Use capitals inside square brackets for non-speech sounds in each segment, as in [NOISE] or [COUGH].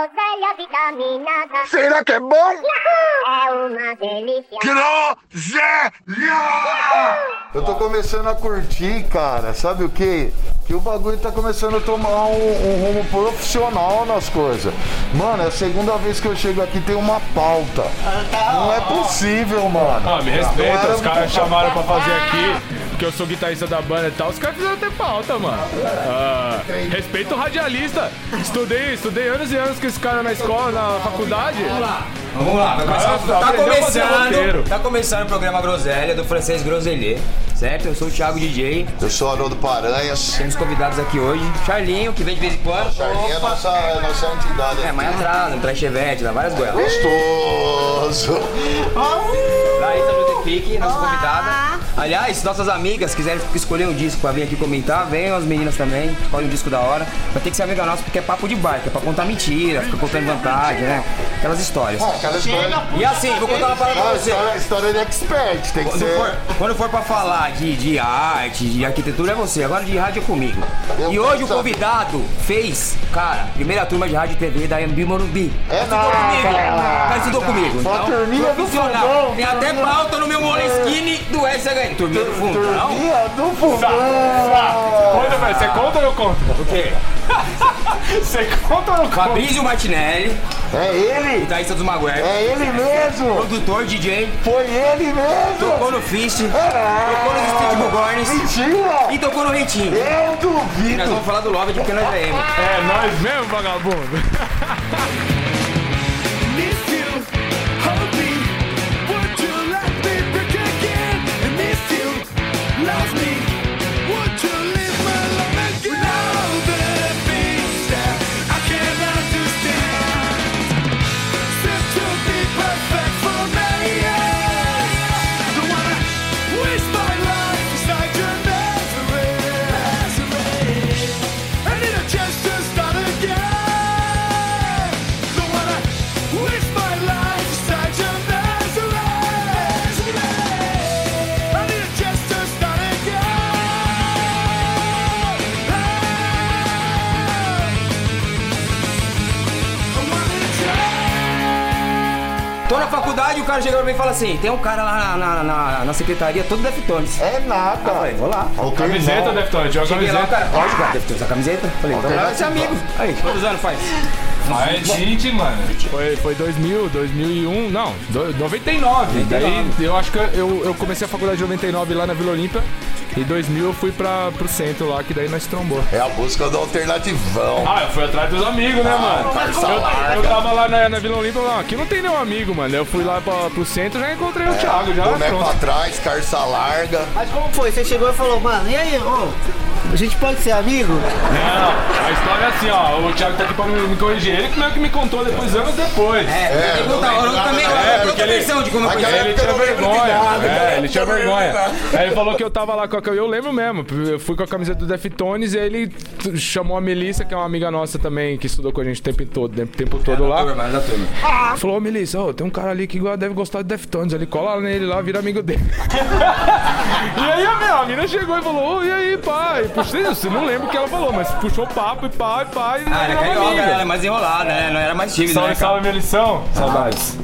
groselha vitaminada. Será que é bom? É uma delícia. Groselha! Eu tô começando a curtir, cara. Sabe o que? Que o bagulho tá começando a tomar um, um rumo profissional nas coisas. Mano, é a segunda vez que eu chego aqui tem uma pauta. Não é possível, mano. Ah, me respeita, os caras chamaram pra fazer aqui, porque eu sou guitarrista da banda e tal, os caras fizeram até pauta, mano. Ah, respeita o radialista. Estudei, estudei anos e anos com esse cara na escola, na faculdade. Vamos lá, vai começar- Ah, tá a começando, tá começando o programa Groselha do francês Groselier, certo? Eu sou o Thiago DJ, Eu sou Haroldo Paranhas. temos convidados aqui hoje, Charlinho, que vem de vez em quando. Charlinha é nossa, é nossa entidade. É, mais atrás, no Chevette, dá várias goiabas. Gostoso. Larissa Josefique, nossa convidada. Aliás, nossas amigas quiserem escolher um disco pra vir aqui comentar, venham as meninas também, escolhem um disco da hora. Vai ter que ser amiga nossa porque é papo de bar, que é pra contar mentira, fica contando vantagem, né? Aquelas histórias. Aquela história. E assim, vou contar uma parada pra Ah, você. história, história de expert, tem que Quando ser. for, quando for pra falar de, de arte, de arquitetura, é você. Agora de rádio é comigo. Eu e hoje o convidado fez, cara, primeira turma de rádio e TV da MB Morumbi. É estudou nada, comigo. cara. Estudou comigo. Só a turminha do profissional. Tem até pauta no meu Moleskine do SHN. Turminha do fundo, não? Turminha do fundão. Conta, velho, você conta ou eu conto? O quê? [LAUGHS] Você conta ou eu conto? Fabrício Martinelli, É ele? guitarrista dos Maguire. É ele mesmo? Produtor, DJ, Foi ele mesmo? tocou no Fist, tocou nos Steve Bugornes Mentira! e tocou no Reitinho. Eu E nós duvido! vamos falar do Love de Porque Nós é emo. É, nós mesmo, vagabundo. [LAUGHS] cara chega pra mim e fala assim: tem um cara lá na, na, na- secretaria todo Deftones. É nada. Falei, vou lá. O teu Camiseta. Deftones, lá, o camiseta. cara, pode jogar Deftones a camiseta? Falei, então vai ser amigo. Aí, quantos anos faz? Ah, é gente, mano. Foi, foi 2000, 2001, não, do- 99. Daí eu acho que eu, eu comecei a faculdade de 99 lá na Vila Olímpia. E 2000 eu fui pra, pro centro lá, que daí nós trombou. É a busca do alternativão. Ah, eu fui atrás dos amigos, né, mano? calça Eu, eu tava lá na, na Vila Olímpia, não, aqui não tem nenhum amigo, mano. Eu fui lá pra, pro centro já encontrei o Thiago, já Boneco pronto. pra trás, carça larga. Mas como foi? Você chegou e falou, mano, e aí, ô, a gente pode ser amigo? Não, a história é assim, ó. O Thiago tá aqui pra me, me corrigir. Ele que meio que me contou depois, anos depois. É, É, pergunta, não eu lembro também é, é, porque ele- versão de como eu. Ele época tinha eu vergonha. É, ele tinha Eu vergonha. Aí ele falou que eu tava lá com a. Eu lembro mesmo. Eu fui com a camiseta do Deftones e aí ele chamou a Melissa, que é uma amiga nossa também, que estudou com a gente o tempo todo, o tempo todo lá. Turma, da turma. Falou, ô Melissa, ô, tem um cara ali que deve gostar de Deftones. Ele cola nele lá, vira amigo dele. [LAUGHS] e aí a minha a mina chegou e falou, ô, e aí, pai? Puxei, você não lembra o que ela falou, mas puxou papo e pá, e pá, e Ah, era carioca, ela é mais enrolada, né? Não era mais tímido, né, Salve, cara? salve, Melissão. Saudades.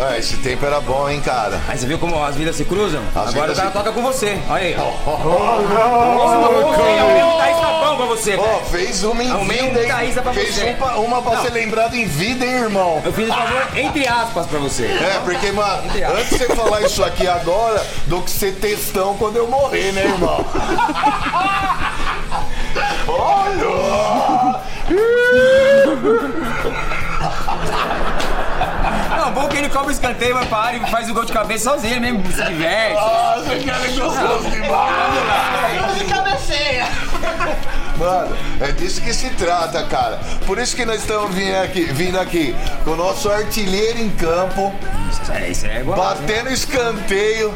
Ah, esse tempo era bom, hein, cara? Aí você viu como as vidas se cruzam? Agora vidas o cara se- toca com você. Olha aí. Oh, mesmo guitarrista bom pra você, Ó, velho. fez uma em Arrumei um vida, hein? guitarrista pra Fez você. um pra- uma pra Não. ser lembrado em vida, hein, irmão? Eu fiz um favor, entre aspas, pra você. É, porque, mano, antes de você falar isso aqui agora, do que ser textão quando eu morrer, né, irmão? [LAUGHS] Olha! [LAUGHS] Não, bom que ele cobra o escanteio, mas para e faz o gol de cabeça sozinho, mesmo se diverte. Nossa, cara, é gostoso demais! De cabeceia. Mano, é disso que se trata, cara. Por isso que nós estamos vindo aqui, vindo aqui com o nosso artilheiro em campo, Isso é, isso é igual. batendo escanteio,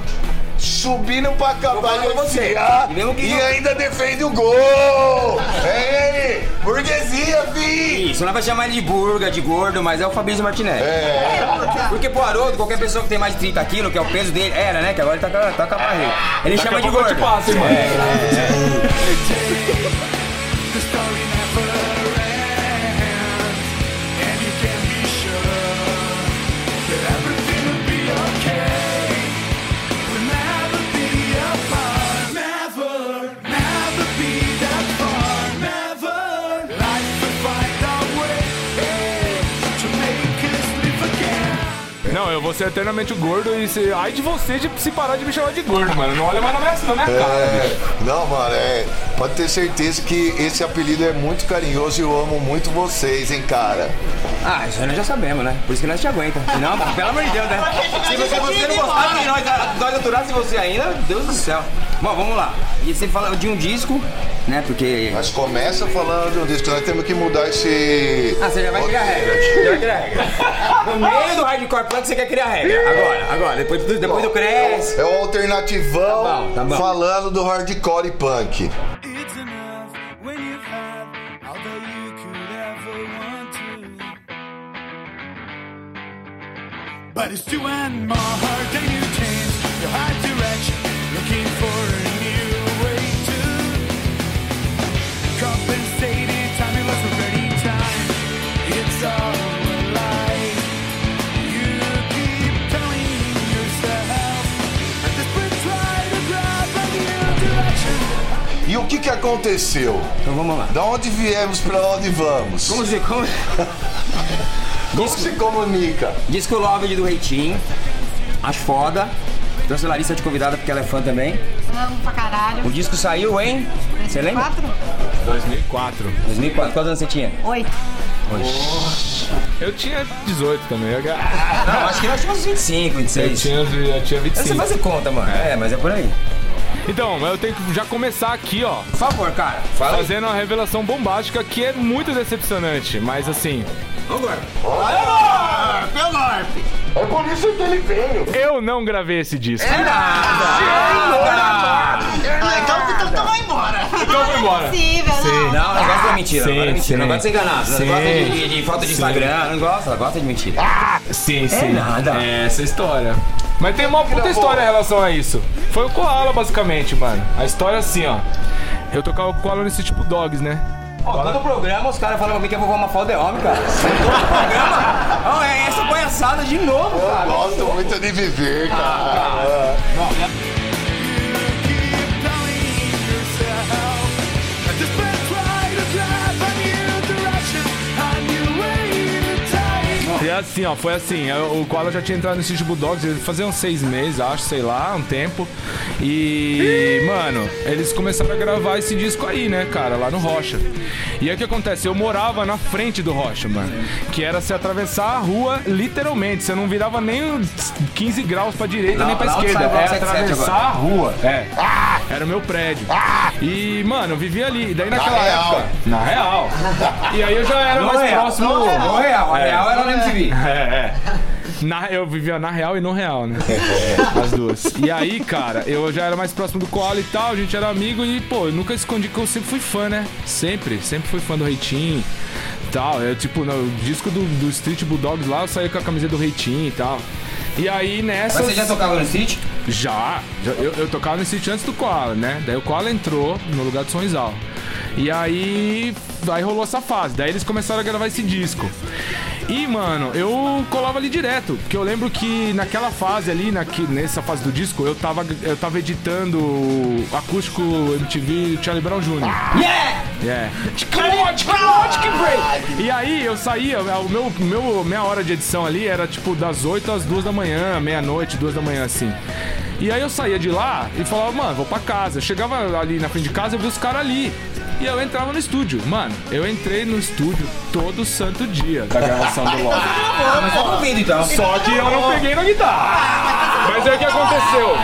subindo pra acabar de você. E e não- ainda defende o gol. Ei, burguesia, fi. Isso, não vai chamar ele de burga, de gordo, mas é o Fabrício Martinelli. É, Porque pro Haroldo, qualquer pessoa que tem mais de 30 quilos, que é o peso dele, era, né? Que agora ele tá, com a- tá com a barriga. Ele Daqui chama a de gordo. te passo, hein, mano. [LAUGHS] vou ser eternamente gordo e se... ai de você de se parar de me chamar de gordo, mano. Não olha mais na minha, na minha cara. é. Não, mano, é. Pode ter certeza que esse apelido é muito carinhoso e eu amo muito vocês, hein, cara. Ah, isso aí nós já sabemos, né? Por isso que nós te aguenta. Senão, pelo amor de Deus, né? Se você, você não gostar que nós, nós aturasse você ainda, Deus do céu. Bom, vamos lá. E você fala de um disco, né? Porque. Mas começa falando de um disco, nós temos que mudar esse. Ah, você já vai criar regra. Já vai criar regra. No meio do hardcore punk você quer criar regra. Agora, agora. Depois, do- depois do cresce. É o alternativão Tá bom, tá bom. falando do hardcore e punk. But it's too and more hard than you change your hard direction, looking for a new way to compensate in time. It was already time. It's all a lie. You keep telling yourself, and this will try to grab a new direction. E o que que aconteceu? Então vamos lá. Da onde viemos pra onde vamos? Como se. Como... [LAUGHS] Como se comunica? Disco Love do Reitinho. Acho foda. Trouxe a Larissa de convidada porque ela é fã também. Amo pra caralho. O disco saiu em. Você lembra? Quatro? 2004. 2004. Quantos anos você tinha? Oito. Eu tinha 18 também. Eu, Não, acho que nós tínhamos 25, eu 26. tinha, eu tinha Você 25. fazer conta, mano. É, mas é por aí. Então, eu tenho que já começar aqui, ó. Por favor, cara. Fala aí. Fazendo uma revelação bombástica que é muito decepcionante, mas assim, Vamos agora. É por isso que ele veio. eu não gravei esse disco. É Ah, então, então, então vai embora. Então eu vou embora. Possível, não. Não, não gosta de mentira. Sim, não gosta de mentira. Não sim. gosta de ser enganado. Não Sim. gosta de, de, de foto de Instagram. Não gosta. Ela gosta de mentira. Sim, sim. nada. É essa história. Mas tem uma puta história em relação a isso. Foi o Koala, basicamente, mano. A história é assim, ó. Eu tocava o Koala nesse tipo dogs, né? Ó, todo programa os caras falam pra mim que eu vou uma foto de homem, cara. Todo programa. Ó, é essa palhaçada de novo, Eu cara. gosto muito de viver, cara. Keep assim, ó, foi assim, eu- o Koala já tinha entrado nesse tipo dogs, ele fazia uns seis meses, acho, sei lá, um tempo. E, mano, eles começaram a gravar esse disco aí, né, cara, lá no Rocha. E aí o que acontece? Eu morava na frente do Rocha, mano. Que era se atravessar a rua, literalmente. Você não virava nem uns 15 graus pra direita Lá- nem pra esquerda. o Era Bloco 77 atravessar a rua. É. Era o meu prédio. E, mano, eu vivia ali. E daí naquela real. época. Na real. E aí eu já era No mais real. próximo. No real. A É. real era na MTV. É, é. Na, eu vivia na real e no real, né? As duas. E aí, cara, eu já era mais próximo do Koala e tal, a gente era amigo e, pô, eu nunca escondi que eu sempre fui fã, né? Sempre, sempre fui fã do Reitinho e tal. Eu, tipo, no disco do, do Street Bulldogs lá, eu saía com a camiseta do Reitinho e tal. E aí nessa. Mas você já tocava no City? Já, já- eu, eu tocava nesse sítio antes do Koala, né? Daí o Koala entrou no lugar do Sonzal. E aí, aí rolou essa fase. Daí eles começaram a gravar esse disco. E, mano, eu colava ali direto. Porque eu lembro que naquela fase ali, naqui, nessa fase do disco, eu tava, eu tava editando acústico MTV Charlie Brown Jr. Yeah! É. break. E aí eu saía, o meu, meu minha hora de edição ali era tipo das 8 às 2 da manhã, meia-noite, 2 da manhã assim. E aí eu saía de lá e falava, mano, vou pra casa. Eu chegava ali na frente de casa e via os caras ali. E eu entrava no estúdio. Mano, eu entrei no estúdio todo santo dia da gravação do Log. Ah, mas tá ouvindo então. Só que eu não peguei na guitarra. Mas aí o que aconteceu?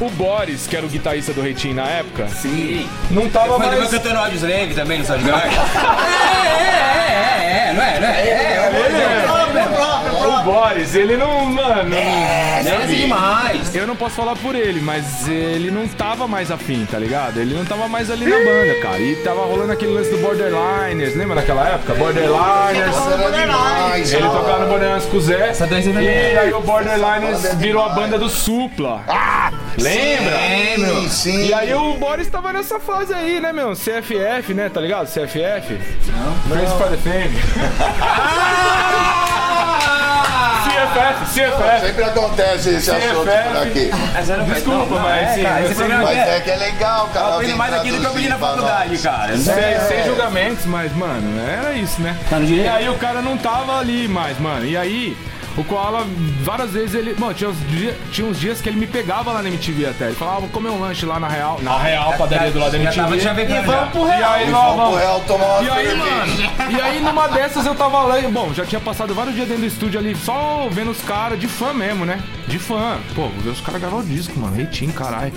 O Boris, que era o guitarrista do Reitinho na época, Sim. não tava também mais. cantando Audios Leve também no Guard. É, é, é, é, é, não é, não é? É, é, O Boris, ele não. Mano. é, é demais. Eu não posso falar por ele, mas ele não tava mais afim, tá ligado? Ele não tava mais ali na banda, cara. E tava rolando aquele lance do Borderliners, lembra daquela época? Borderliners. Demais, Ele tocava no Borderliners com o Zé. Essa não E é- aí o Borderliners virou a banda do Supla. Lembra? Sim, sim. E aí o Boris tava nessa fase aí, né, meu? CFF, né? Tá ligado? CFF? Não. Friends for the Fame. CFF, CFF. Sempre acontece esse assunto CFF. por aqui. Desculpa, não, mas é, sim, cara, mas esse programa Mas é- é que é legal, cara. Eu aprendo mais aqui do que eu aprendi na faculdade, cara. Sem, sem julgamentos, mas, mano, era isso, né? Tá? E aí o cara não tava ali mais, mano. E aí, o Koala, várias vezes ele. Mano, tinha uns, dia- tinha uns dias que ele me pegava lá na MTV até. Ele falava, vou comer um lanche lá na Real. Na Real, padaria do lado da MTV. já. Vamos pro E real. aí, E nós vamos pro vamos. Real tomar uma E aí, mano, e aí numa dessas eu tava lá, e, bom, já tinha passado vários dias dentro do estúdio ali, só vendo os caras, de fã mesmo, né? De fã. Pô, vou ver os caras gravar o disco, mano, reitinho, caralho.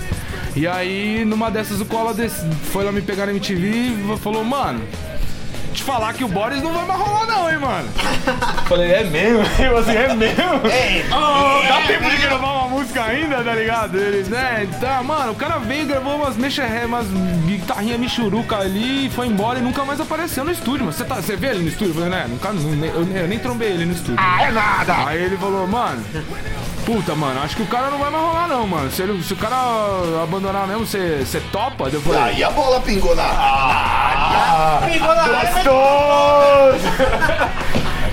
E aí, numa dessas, o des- foi lá me pegar na MTV e falou, mano, te falar que o Boris não vai mais rolar não, hein, mano. [LAUGHS] Falei, é mesmo? [LAUGHS] Eu assim, é mesmo? Dá tempo de gravar uma música ainda, tá ligado? Eles, né? Tá, mano, o cara veio, gravou umas mexa umas guitarrinha michuruca ali, foi embora e nunca mais apareceu no estúdio. Mas você tá, você vê ele no estúdio? Eu falei, né? Nunca, eu, nem- eu nem trombei ele no estúdio. Ah, é nada! Aí ele falou, mano. Puta, mano, acho que o cara não vai mais rolar, não, mano. Se, ele, se o cara abandonar mesmo, você, você topa? Falei, Aí a bola pingou na área. Pingou na área, mas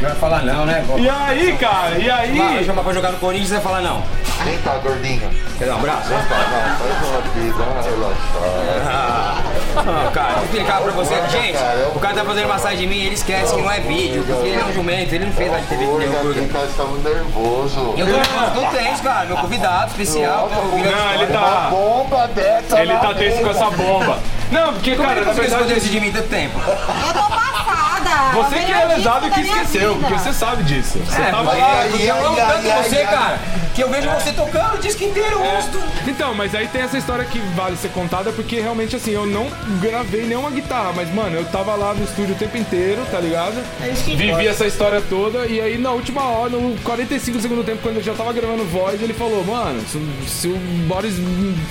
Não vai falar não, né? Pô. E aí, cara? E aí? Vai chamar pra jogar no Corinthians e vai falar não. Vem cá, gordinho. Quer dar um abraço? Não, faz uma aqui, dá uma relaxada. [LAUGHS] Ah, cara, vou explicar pra você. Gente, o cara tá fazendo massagem em mim e ele esquece que não é vídeo, porque ele é um jumento, ele não fez lá de TV aquele cara muito nervoso. Eu tô nervoso, tô tenso, cara. Meu convidado especial. Não, ele. Uma tá. bomba dessa Ele tá tenso com essa bomba. Não, porque, Como é cara, que na verdade. isso de mim tanto tempo? Eu tô passada. Você que é lesado e que esqueceu, vida. porque você sabe disso. Você É, tava lá. é, eu amo tanto você, cara, que eu vejo você tocando o disco inteiro, É. rosto. Então, mas aí tem essa história que vale ser contada, porque realmente assim, eu não gravei nenhuma guitarra, mas mano, eu tava lá no estúdio o tempo inteiro, tá ligado? É isso que Vivi importa. essa história toda, e aí na última hora, no 45 do segundo tempo, quando eu já tava gravando voz, ele falou, mano, se, se o Boris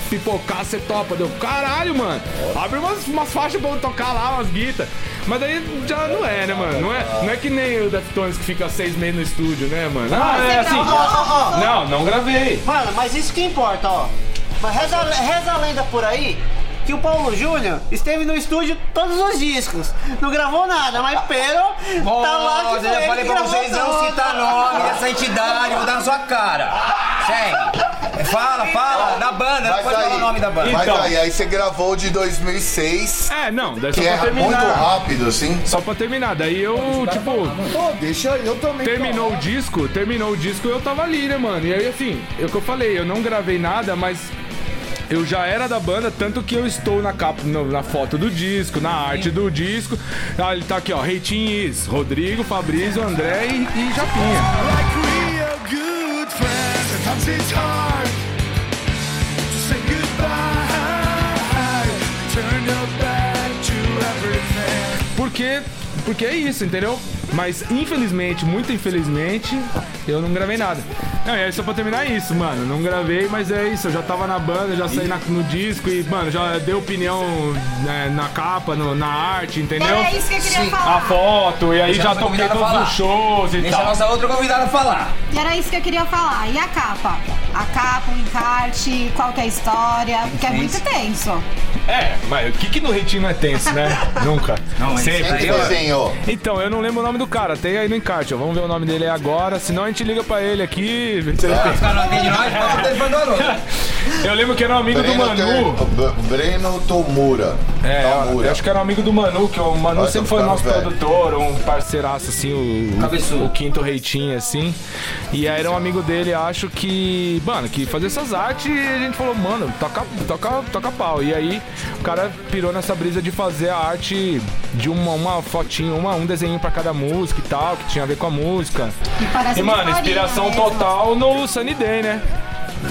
pipocar, você topa. Deu, caralho, mano, abre umas, umas faixas pra eu tocar lá, umas guitas. Mas aí já não é, né, mano? Não é, não é que nem o Deftones que fica seis meses no estúdio, né, mano? Ah, é assim. Ó, ó, ó. Não, não gravei. Mano, mas isso que importa, ó. Mas reza, reza a lenda por aí que o Paulo Júnior esteve no estúdio todos os discos. Não gravou nada, mas Pero tá lá que foi eu já falei pra vocês não citar nome dessa entidade, vou dar na sua cara. Segue. Fala, fala, da banda, não pode falar o nome da banda. Mas Então. aí, aí você gravou de 2006, É, não, daí só que pra é muito terminar. rápido, assim. Só pra terminar, daí eu, tipo, Pô, deixa eu também. terminou o disco, terminou o disco eu tava ali, né, mano? E aí, assim, é o que eu falei, eu não gravei nada, mas eu já era da banda, tanto que eu estou na capa, na foto do disco, na arte do disco. Ah, ele tá aqui, ó, Reitinhos, Rodrigo, Fabrício, André e, e Japinha. Porque, porque é isso, entendeu? Mas infelizmente, muito infelizmente, eu não gravei nada. Não, e aí só pra terminar é isso, mano. Não gravei, mas é isso. Eu já tava na banda, já saí na- no disco e, mano, já dei opinião né, na capa, no- na arte, entendeu? Era isso que eu queria A falar. foto, e aí Deixa já a toquei todos falar. os shows e Deixa a tal. nossa outra convidada falar. Era isso que eu queria falar. E a capa? A capa, o encarte, qual que é a história? Porque é muito tenso. É, mas o que que no reitinho não é tenso, né? [LAUGHS] Nunca. Não, Sempre. Sempre Eu-. Então, eu não lembro o nome do cara, tem aí no encarte, ó. Vamos ver o nome dele agora, senão a gente liga pra ele aqui. tem. Os caras não atendem nós, do Haroldo. Eu lembro que era um amigo do Breno, Manu. Ter- B- Breno Tomura. É, Tomura. eu acho que era um amigo do Manu, que o Manu Nossa, sempre foi ficando nosso velho. produtor, um parceiraço, assim, o, Cabeçudo. o quinto reitinho, assim. E aí era um amigo dele, acho que, mano, que fazia essas artes e a gente falou, mano, toca, toca, toca pau. E aí o cara pirou nessa brisa de fazer a arte de uma, uma fotinho, uma, um desenho pra cada música e tal, que tinha a ver com a música. E parece E, mano, inspiração total no Sunny Day, né?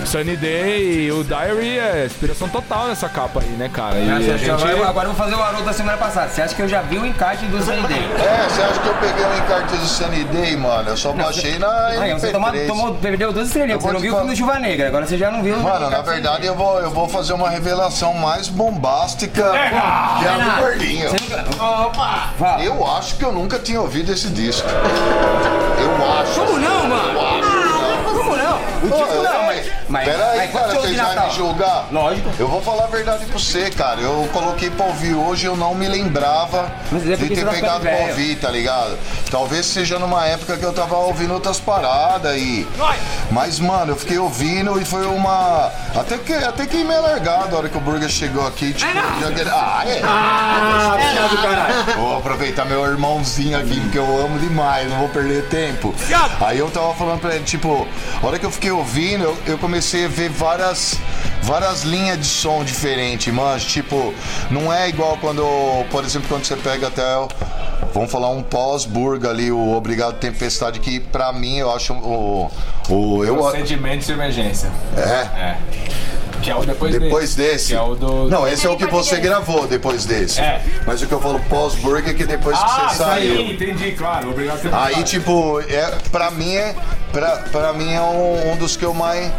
Sunny Day e o Diary é inspiração total nessa capa aí, né, cara? E Nossa, a gente... agora, agora eu vou fazer o Haroldo da semana passada. Você acha que eu já vi o encarte do Sunny Day? É, você acha que eu peguei um encarte do Sunny Day, mano? Eu só baixei na Aí, você tomou, MP3. tomou, perdeu duas estrelinhas, Eu você não viu o filme do Chuva Negra, agora você já não viu. Mano, na verdade eu vou, eu vou fazer uma revelação mais bombástica que a do Gordinho. Opa! Eu acho que eu nunca tinha ouvido esse disco. Eu acho. Como não, mano? Eu acho. Como não? É, mas. mas Pera aí, mas cara, vocês vão me julgar? Lógico. Eu vou falar a verdade pra você, cara. Eu coloquei pra ouvir hoje, eu não me lembrava Mas é de ter tá pegado pra ouvir, tá ligado? Talvez seja numa época que eu tava ouvindo outras paradas e. Mas, mano, eu fiquei ouvindo e foi uma. Até que até que meio largado a hora que o Burger chegou aqui. Tipo, já Ah, é? Ah, piada do caralho. Vou aproveitar meu irmãozinho aqui, porque eu amo demais, não vou perder tempo. Aí eu tava falando pra ele, tipo, a hora que eu fiquei ouvindo, eu, eu comecei a ver várias, várias linhas de som diferentes, mas tipo, não é igual quando, por exemplo, quando você pega até, o- vamos falar um pós-burga ali, o Obrigado Tempestade, que pra mim eu acho o. o eu, Procedimento de emergência. é, É. Que é o depois, depois desse. Que é o do. Não, esse é o que você gravou depois desse. É. Mas o que eu falo pós-burga é que depois que Ah, você isso saiu. aí, entendi, claro. Obrigado por ter Aí, tipo, é, pra mim é. Pra, pra mim é um, um dos que eu mais.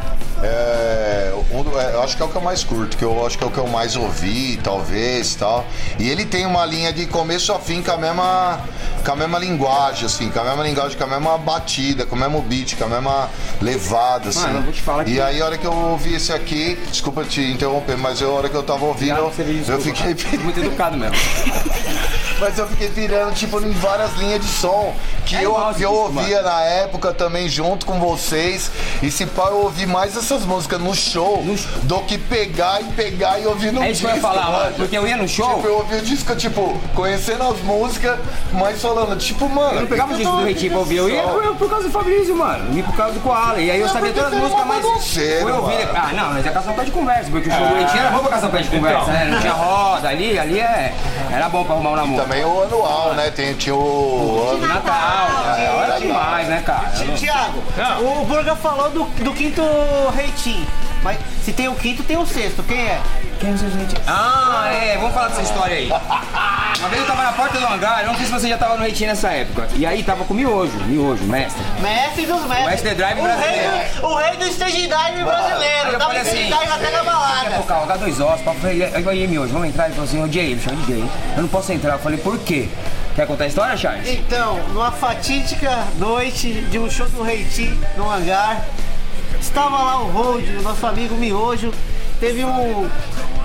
É, um é, eu acho que é o que eu mais curto, que eu acho que é o que eu mais ouvi, talvez tal. E ele tem uma linha de começo a fim com a mesma, com a mesma linguagem, assim, com a mesma linguagem, com a mesma batida, com o mesmo beat, com a mesma levada, assim. Mano, eu vou te falar que- E aí, a hora que eu ouvi esse aqui, desculpa te interromper, mas eu, a hora que eu tava ouvindo, eu, me eu desculpa. fiquei. Muito educado mesmo. [LAUGHS] Mas eu fiquei pirando, tipo, em várias linhas de som que É eu, eu isso, ouvia na época também junto com vocês. E se pá, eu ouvi mais essas músicas no show No- do que pegar e pegar e ouvir no É isso que disco. eu ia falar, mano. Porque eu ia no show. Tipo, eu ouvi o disco, tipo, conhecendo as músicas, mas falando, tipo, mano. Eu não pegava o disco do eu Reitinho pra ouvir, eu ia por, por causa do Fabrício, mano. Eu ia por causa do Koala. E aí eu É, sabia todas as músicas, mas. Foi ouvir. mano. Ah, não, mas é caçar um pé de conversa, porque o show do Reitinho era bom pra caçar um pé de conversa, né? Não tinha roda ali, ali é. Era bom pra arrumar um namoro. Também o anual, né? Tem, tinha o ano. Natal, Natal era demais, né, cara? Tiago, o Burga falou do, do quinto rating. Mas se tem o quinto, tem o sexto. Quem é? Quem são os Reitinho? Ah, é, vamos falar dessa história aí. [LAUGHS] Uma vez eu tava na porta do hangar, eu não sei se você já tava no Reitinho nessa época. E aí tava com o Miojo, Miojo, mestre. Mestre dos mestres. Mestre Drive o rei, brasileiro. do, o rei do stage dive Aí brasileiro. eu Dá falei stage assim, dive até na balada. Pô, Carl, dá dois ossos, papo. Aí, aí, Miojo, vamos entrar? Ele falou assim, Jay, ele chama de Jay. Eu não posso entrar. Eu falei, por quê? Quer contar a história, Charles? Então, numa fatídica noite de um show do Reitinho no hangar, estava lá o Hold, o nosso amigo Miojo, teve um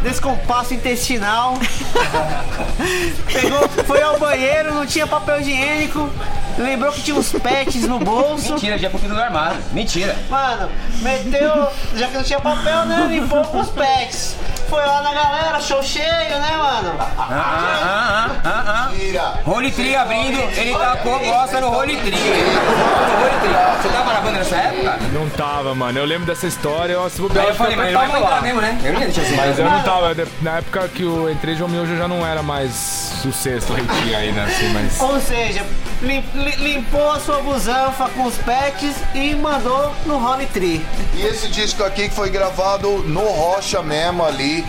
descompasso intestinal. [LAUGHS] Pegou, foi ao banheiro, não tinha papel higiênico, lembrou que tinha uns pets no bolso. Mentira, já copiou do armário. Mentira. Mano, meteu, já que não tinha papel, né? Limpou com os pets. Foi lá na galera, show cheio, né, mano? Ah, ah, ah, ah, ah. Holy Tree abrindo, ele tacou bosta no Holy Tree. No Tree. Você tava na banda nessa época? Não tava, mano. Eu lembro dessa história, eu se bobear, Aí eu falei, mas tava lá. mesmo, né? Eu não ia deixar assim. Mas eu não tava. Na época que eu entrei, João Miojo já não era mais o sexto reitinho ainda, assim, mas. Ou seja, lim- li- limpou a sua busanfa com os pets e mandou no Holy Tree. E esse disco aqui que foi gravado no Rocha mesmo ali.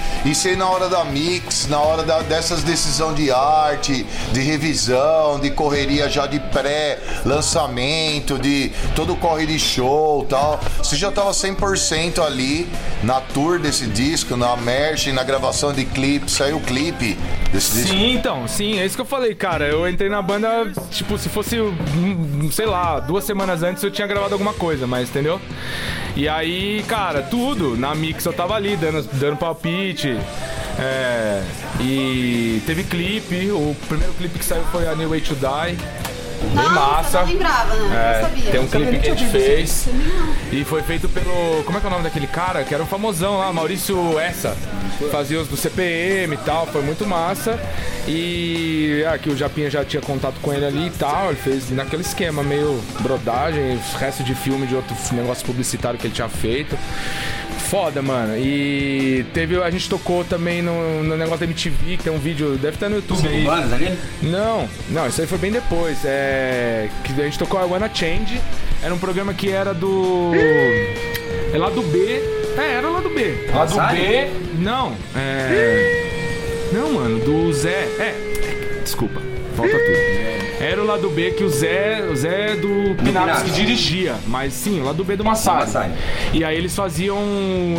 Aí na hora da mix, na hora da- dessas decisões de arte, de revisão, de correria já de pré-lançamento, de todo corre de show e tal. Você já tava 100% ali na tour desse disco, na merch, na gravação de clipe. Saiu o clipe desse disco. Sim, então, sim, é isso que eu falei, cara. Eu entrei na banda, tipo, se fosse, hum, sei lá, duas semanas antes eu tinha gravado alguma coisa, mas entendeu? E aí, cara, tudo. Na mix eu tava ali, dando, dando palpite. É, e teve clipe, o primeiro clipe que saiu foi a New Way to Die. Bem Nossa, massa. não lembrava, né? É, não sabia. tem um clipe que a gente fez. E foi feito pelo. Como é que é o nome daquele cara? Que era um famosão lá, Maurício Essa. Fazia os do CPM e tal, foi muito massa. E aqui o Japinha já tinha contato com ele ali e tal. Ele fez naquele esquema, meio brodagem, resto de filme de outro negócio publicitário que ele tinha feito. Foda, mano. E teve. A gente tocou também no, no negócio da MTV, que tem um vídeo, deve estar no YouTube aí. Ali? Não, não, isso aí foi bem depois. É. Que a gente tocou a Wanna Change. Era um programa que era do. É lado B. É, era lado B. Lado Sabe? B. Não, é. Não, mano, do Zé. É. Desculpa, falta tudo. Era o lado B que o Zé, o Zé do Pinax que dirigia, mas sim, o lado B do Massari. E aí eles faziam,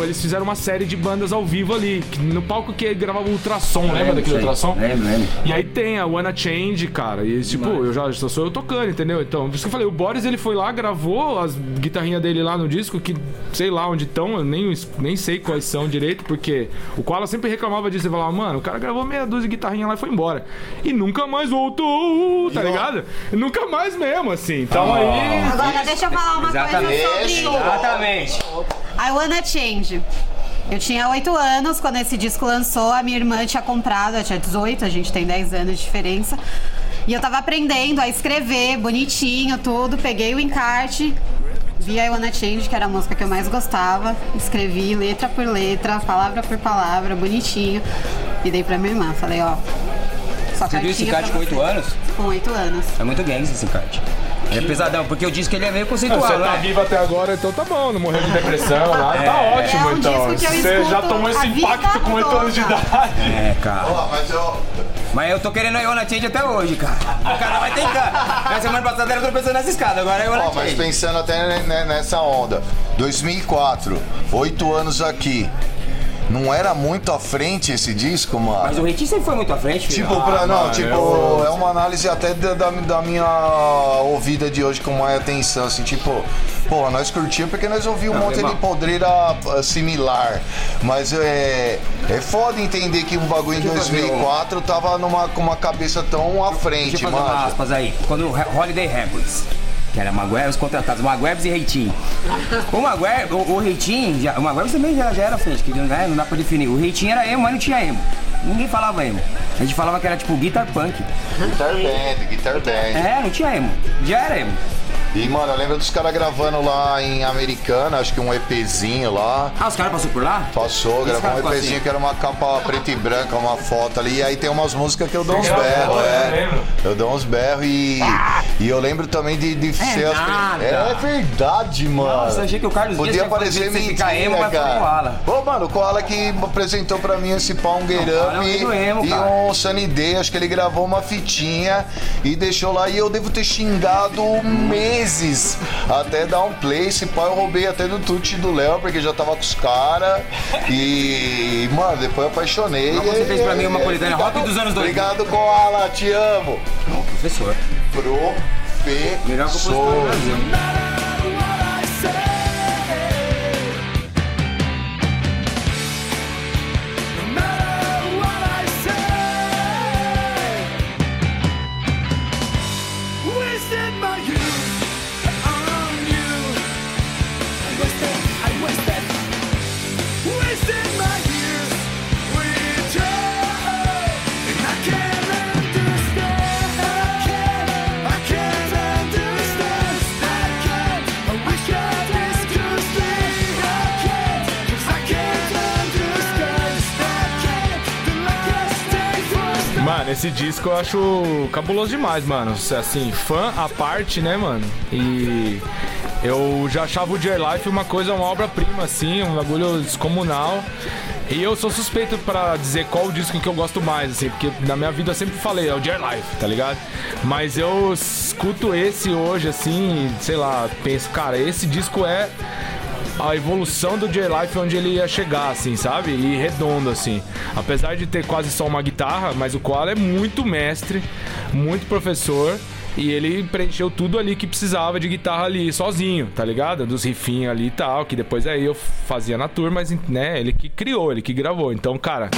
eles fizeram uma série de bandas ao vivo ali, no palco que gravava o ultrassom, lembra daquele Sei. ultrassom? Lembro, lembro. E aí tem a Wanna Change, cara. E tipo, eu já só sou eu tocando, entendeu? Então, por isso que eu falei, o Boris ele foi lá, gravou as guitarrinhas dele lá no disco, que sei lá onde estão, eu nem, nem sei quais são direito, porque o Koala sempre reclamava disso. Ele falava, mano, o cara gravou meia dúzia de guitarrinha lá e foi embora. E nunca mais voltou, tá E ó- ligado? Nunca mais mesmo, assim. Então aí. Agora deixa eu falar uma Exatamente. coisa sobre Exatamente. I Wanna Change. Eu tinha 8 anos quando esse disco lançou, a minha irmã tinha comprado, eu tinha 18, a gente tem 10 anos de diferença. E eu tava aprendendo a escrever bonitinho, tudo, peguei o encarte, vi I Wanna Change, que era a música que eu mais gostava, escrevi letra por letra, palavra por palavra, bonitinho, e dei pra minha irmã. Falei, ó. Só Você viu esse pra com 8 você. anos? Com 8 anos. É muito gangsta esse card. Ele é pesadão, porque eu disse que ele é meio conceitual, Você tá é? vivo até agora, então tá bom, não morreu de depressão lá, tá É. ótimo É um então. Você já tomou esse impacto com 8 anos de idade. É, cara. Ó, mas eu. Mas eu tô querendo a Iona Change até hoje, cara. O cara vai tentando. Na semana passada era tropeçando nessa escada, agora é a Iona Ó, mas pensando até ne- nessa onda. 2004, oito anos aqui. Não era muito à frente esse disco, mano? Mas o Reitinho sempre foi muito à frente, filho. Tipo, pra, não, mano, tipo, eu- é uma análise até da, da, minha ouvida de hoje com mais atenção, assim, tipo, pô, nós curtimos porque nós ouvimos um monte de podreira ah, similar, mas é, é foda entender que um bagulho em Deixa eu fazer 2004 tava numa, com uma cabeça tão à frente, Deixa eu fazer mano. aspas aí. Quando o Holiday Records, que era Maguire, os contratados, Maguirebs e Reitinho. O Maguire, o, o Reitinho, já, o Maguire também já, já era frente, que não, é, não dá pra definir. O Reitinho era emo, mas não tinha emo. Ninguém falava emo. A gente falava que era tipo guitar punk. Guitar band, guitar band. É, não tinha emo. Já era emo. E, mano, eu lembro dos caras gravando lá em Americana, acho que um EPzinho lá. Ah, os caras passaram por lá? Passou, gravou um EPzinho assim. que era uma capa preta e branca, uma foto ali. E aí tem umas músicas que eu dou uns berros, é. Eu dou uns berros e. E eu lembro também de, de ser as. nada. É verdade, mano. Nossa, achei que o Carlos Podia tinha parecer falado de você mentira, emo, o cara. Ô, mano, o Koala que apresentou pra mim esse pau um o é um e cara. um Sunny Day. Acho que ele gravou uma fitinha e deixou lá. E eu devo ter xingado meses até dar um play. Esse pau eu roubei até do Tuti do Léo, porque já tava com os caras. E, mano, depois eu apaixonei. Não, você E- fez pra mim uma coletânea rock dos anos 2000. Obrigado, Koala. Te amo. Não, professor. Professor. Melhor compositor do Brasil. Esse disco eu acho cabuloso demais, mano. Assim, fã à parte, né, mano? E eu já achava o Dear Life uma coisa, uma obra-prima, assim, um bagulho descomunal. E eu sou suspeito pra dizer qual o disco que eu gosto mais, assim, porque na minha vida eu sempre falei, é o Dear Life, tá ligado? Mas eu escuto esse hoje, assim, sei lá, penso, cara, esse disco é a evolução do J-Life onde ele ia chegar, assim, sabe? E redondo, assim. Apesar de ter quase só uma guitarra, mas o Koala é muito mestre, muito professor. E ele preencheu tudo ali que precisava de guitarra ali, sozinho, tá ligado? Dos rifinhos ali e tal, que depois aí eu fazia na tour, mas, né, ele que criou, ele que gravou. Então, cara,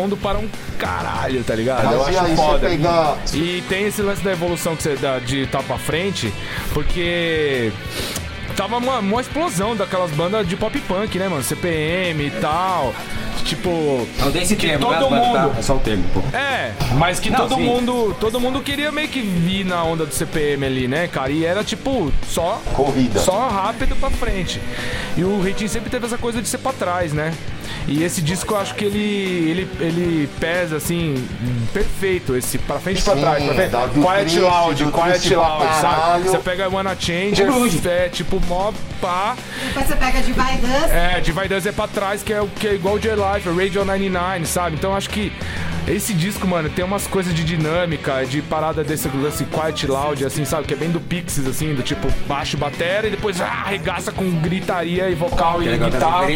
redondo para um caralho, tá ligado? Mas eu acho aí, foda. pegar. E tem esse lance da evolução que você dá de tá pra frente, porque tava uma, uma explosão daquelas bandas de pop punk, né, mano? CPM e tal. Tipo. Não tem esse termo, todo né, mundo- tá? É só o termo, pô. É, mas que Não, todo sim. mundo. Todo mundo queria meio que vir na onda do CPM ali, né, cara? E era tipo, só. Corrida. Só rápido pra frente. E o Ritinho sempre teve essa coisa de ser pra trás, né? E esse disco eu acho que ele, ele, ele pesa assim, perfeito, esse pra frente e pra trás, pra frente. Quiet triste, Loud, Quiet triste pra Loud, sabe? Você pega Wanna Change, é tipo mó pá. Depois você pega de Vai Dust. É, Divide Us é pra trás, que é o que é igual o J-Life, Radio 99, sabe? Então acho que esse disco, mano, tem umas coisas de dinâmica, de parada desse lance quiet loud, assim, sabe? Que é bem do Pixies, assim, do tipo baixo batera e depois ah, arregaça com gritaria e vocal e legal que guitarra.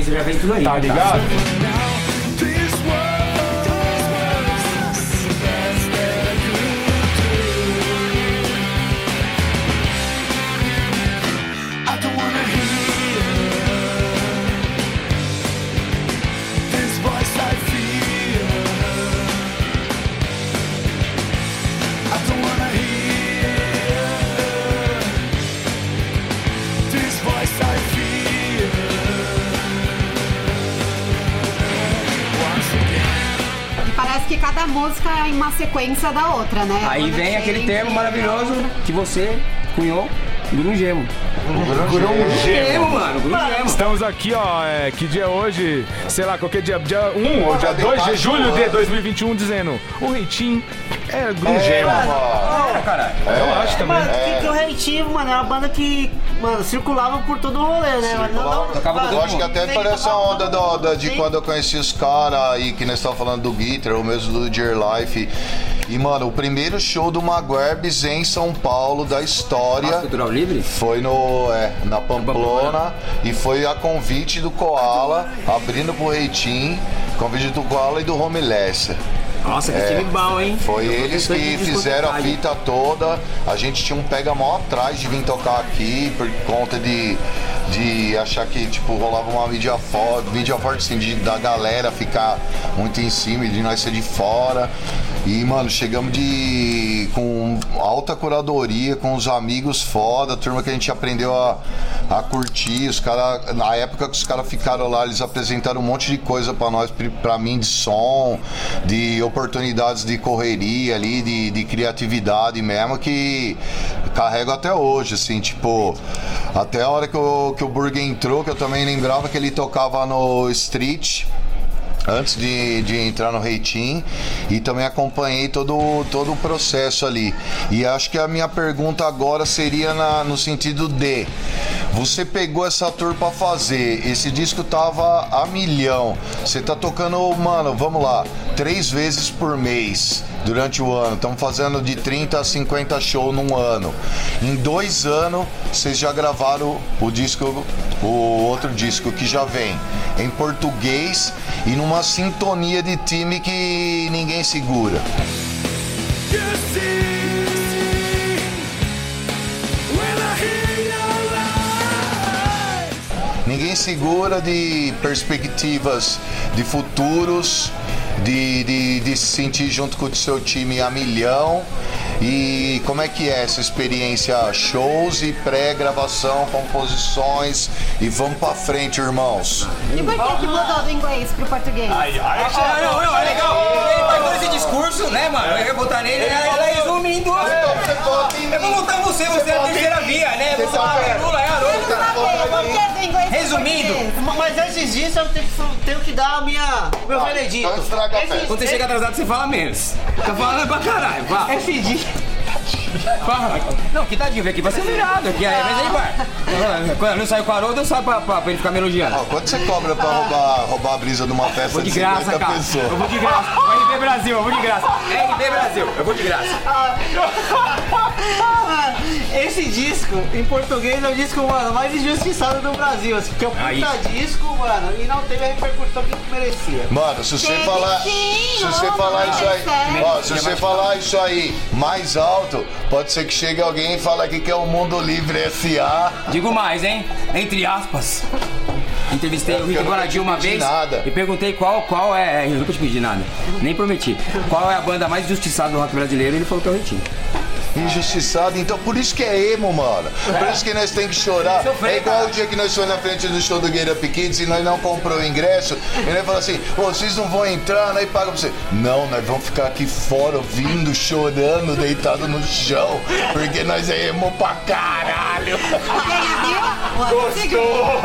Tá né, ligado? Sequência da outra, né? Aí vem aquele termo maravilhoso que você cunhou, grungemo. Grungemo, mano, grungemo. Estamos aqui, ó, é, que dia é hoje? Sei lá, qualquer dia, dia 1 ou dia 2 de julho de 2021, dizendo o Reitinho é grungema. Era, caralho. Eu acho também. Mano, que, que o Reitivo, mano, é uma banda que, mano, circulava por todo o rolê, né? Mano, não, não, Eu acho que até Sim, parece a tocava onda da, da- de Sim. quando eu conheci os caras aí, que nós estávamos falando do Guitar, ou mesmo do Dear Life. E, mano, o primeiro show do Maguerbes em São Paulo da história Cultural Livre? foi no, é, na Pamplona e foi a convite do Koala, abrindo pro Reitim, convite do Koala e do Home Lesser. Nossa, que time bom, hein? Foi eles que fizeram a fita toda. A gente tinha um pega mó atrás de vir tocar aqui por conta de, de achar que tipo rolava uma mídia forte, mídia forte assim, de, da galera ficar muito em cima e de nós ser de fora. E, mano, chegamos de com alta curadoria, com os amigos foda, turma que a gente aprendeu a, a curtir. Os cara, na época que os caras ficaram lá, eles apresentaram um monte de coisa pra nós, pra mim, de som, de oportunidades de correria ali, de, de criatividade mesmo, que carrego até hoje, assim, tipo, até a hora que o, que o Burger entrou, que eu também lembrava que ele tocava no Street antes de, de entrar no Reitim e também acompanhei todo, todo o processo ali. E acho que a minha pergunta agora seria na- no sentido de você pegou essa tour pra fazer, esse disco tava a milhão, você tá tocando, mano, vamos lá, três vezes por mês durante o ano, estamos fazendo de 30 a 50 shows num ano. Em dois anos, vocês já gravaram o disco, o outro disco que já vem em português e numa sintonia de time que ninguém segura. Ninguém segura de perspectivas de futuros, de, de, de se sentir junto com o seu time a milhão. E como é que é essa experiência? Shows e pré-gravação, composições e vamos pra frente, irmãos. E por que, que mudou do inglês pro português? Ah, não, não, é legal. Ele faz esse discurso, né, mano? Eu ia botar nele, ela resumindo. Eu vou botar você, você é a terceira via, né? Você é Lula, é a Saber por que do inglês pro Resumindo? Mas antes disso, eu tenho que, tenho que dar a minha, o meu veredito. então quando você chega atrasado, você fala menos. Tá falando pra caralho, vá. Esse disco. Fala. Não, que tadinho, vem aqui pra ser virado. Aqui, aí, mas aí vai. [LAUGHS] Quando não saiu com o Haroldo, eu saio pra, pra, pra ele ficar me elogiando. Ó, quanto você cobra pra roubar, roubar a brisa de uma festa Vou de de graça, 50 cara. pessoas? Eu vou de graça. O RB Brasil, eu vou de graça. RB Brasil, eu vou de graça. [LAUGHS] Esse disco, em português, é o disco, mano, mais injustiçado do Brasil. Assim, porque é um puta disco, mano, e não teve a repercussão que merecia. Mano, se você Teve falar. sim, Se você falar isso aí. Ó, se você falar isso aí mais alto, pode ser que chegue alguém e fale aqui que é o Mundo Livre SA. Digo mais, hein? Entre aspas. Entrevistei o porque Rick te uma vez nada. e perguntei qual, qual é. Eu nunca te pedi nada. Nem prometi. Qual é a banda mais injustiçada do rock brasileiro? Ele falou que é o Ritinho. Injustiçado. Então por isso que é emo, mano. Por isso que nós tem que chorar. Sofrer, É igual o dia que nós fomos na frente do show do Get Up Kids e nós não comprou o ingresso. E nós falamos assim, "Ô, vocês não vão entrar, nós paga pra você. Não, nós vamos ficar aqui fora ouvindo, chorando, deitado no chão. Porque nós é emo pra caralho. Gostou?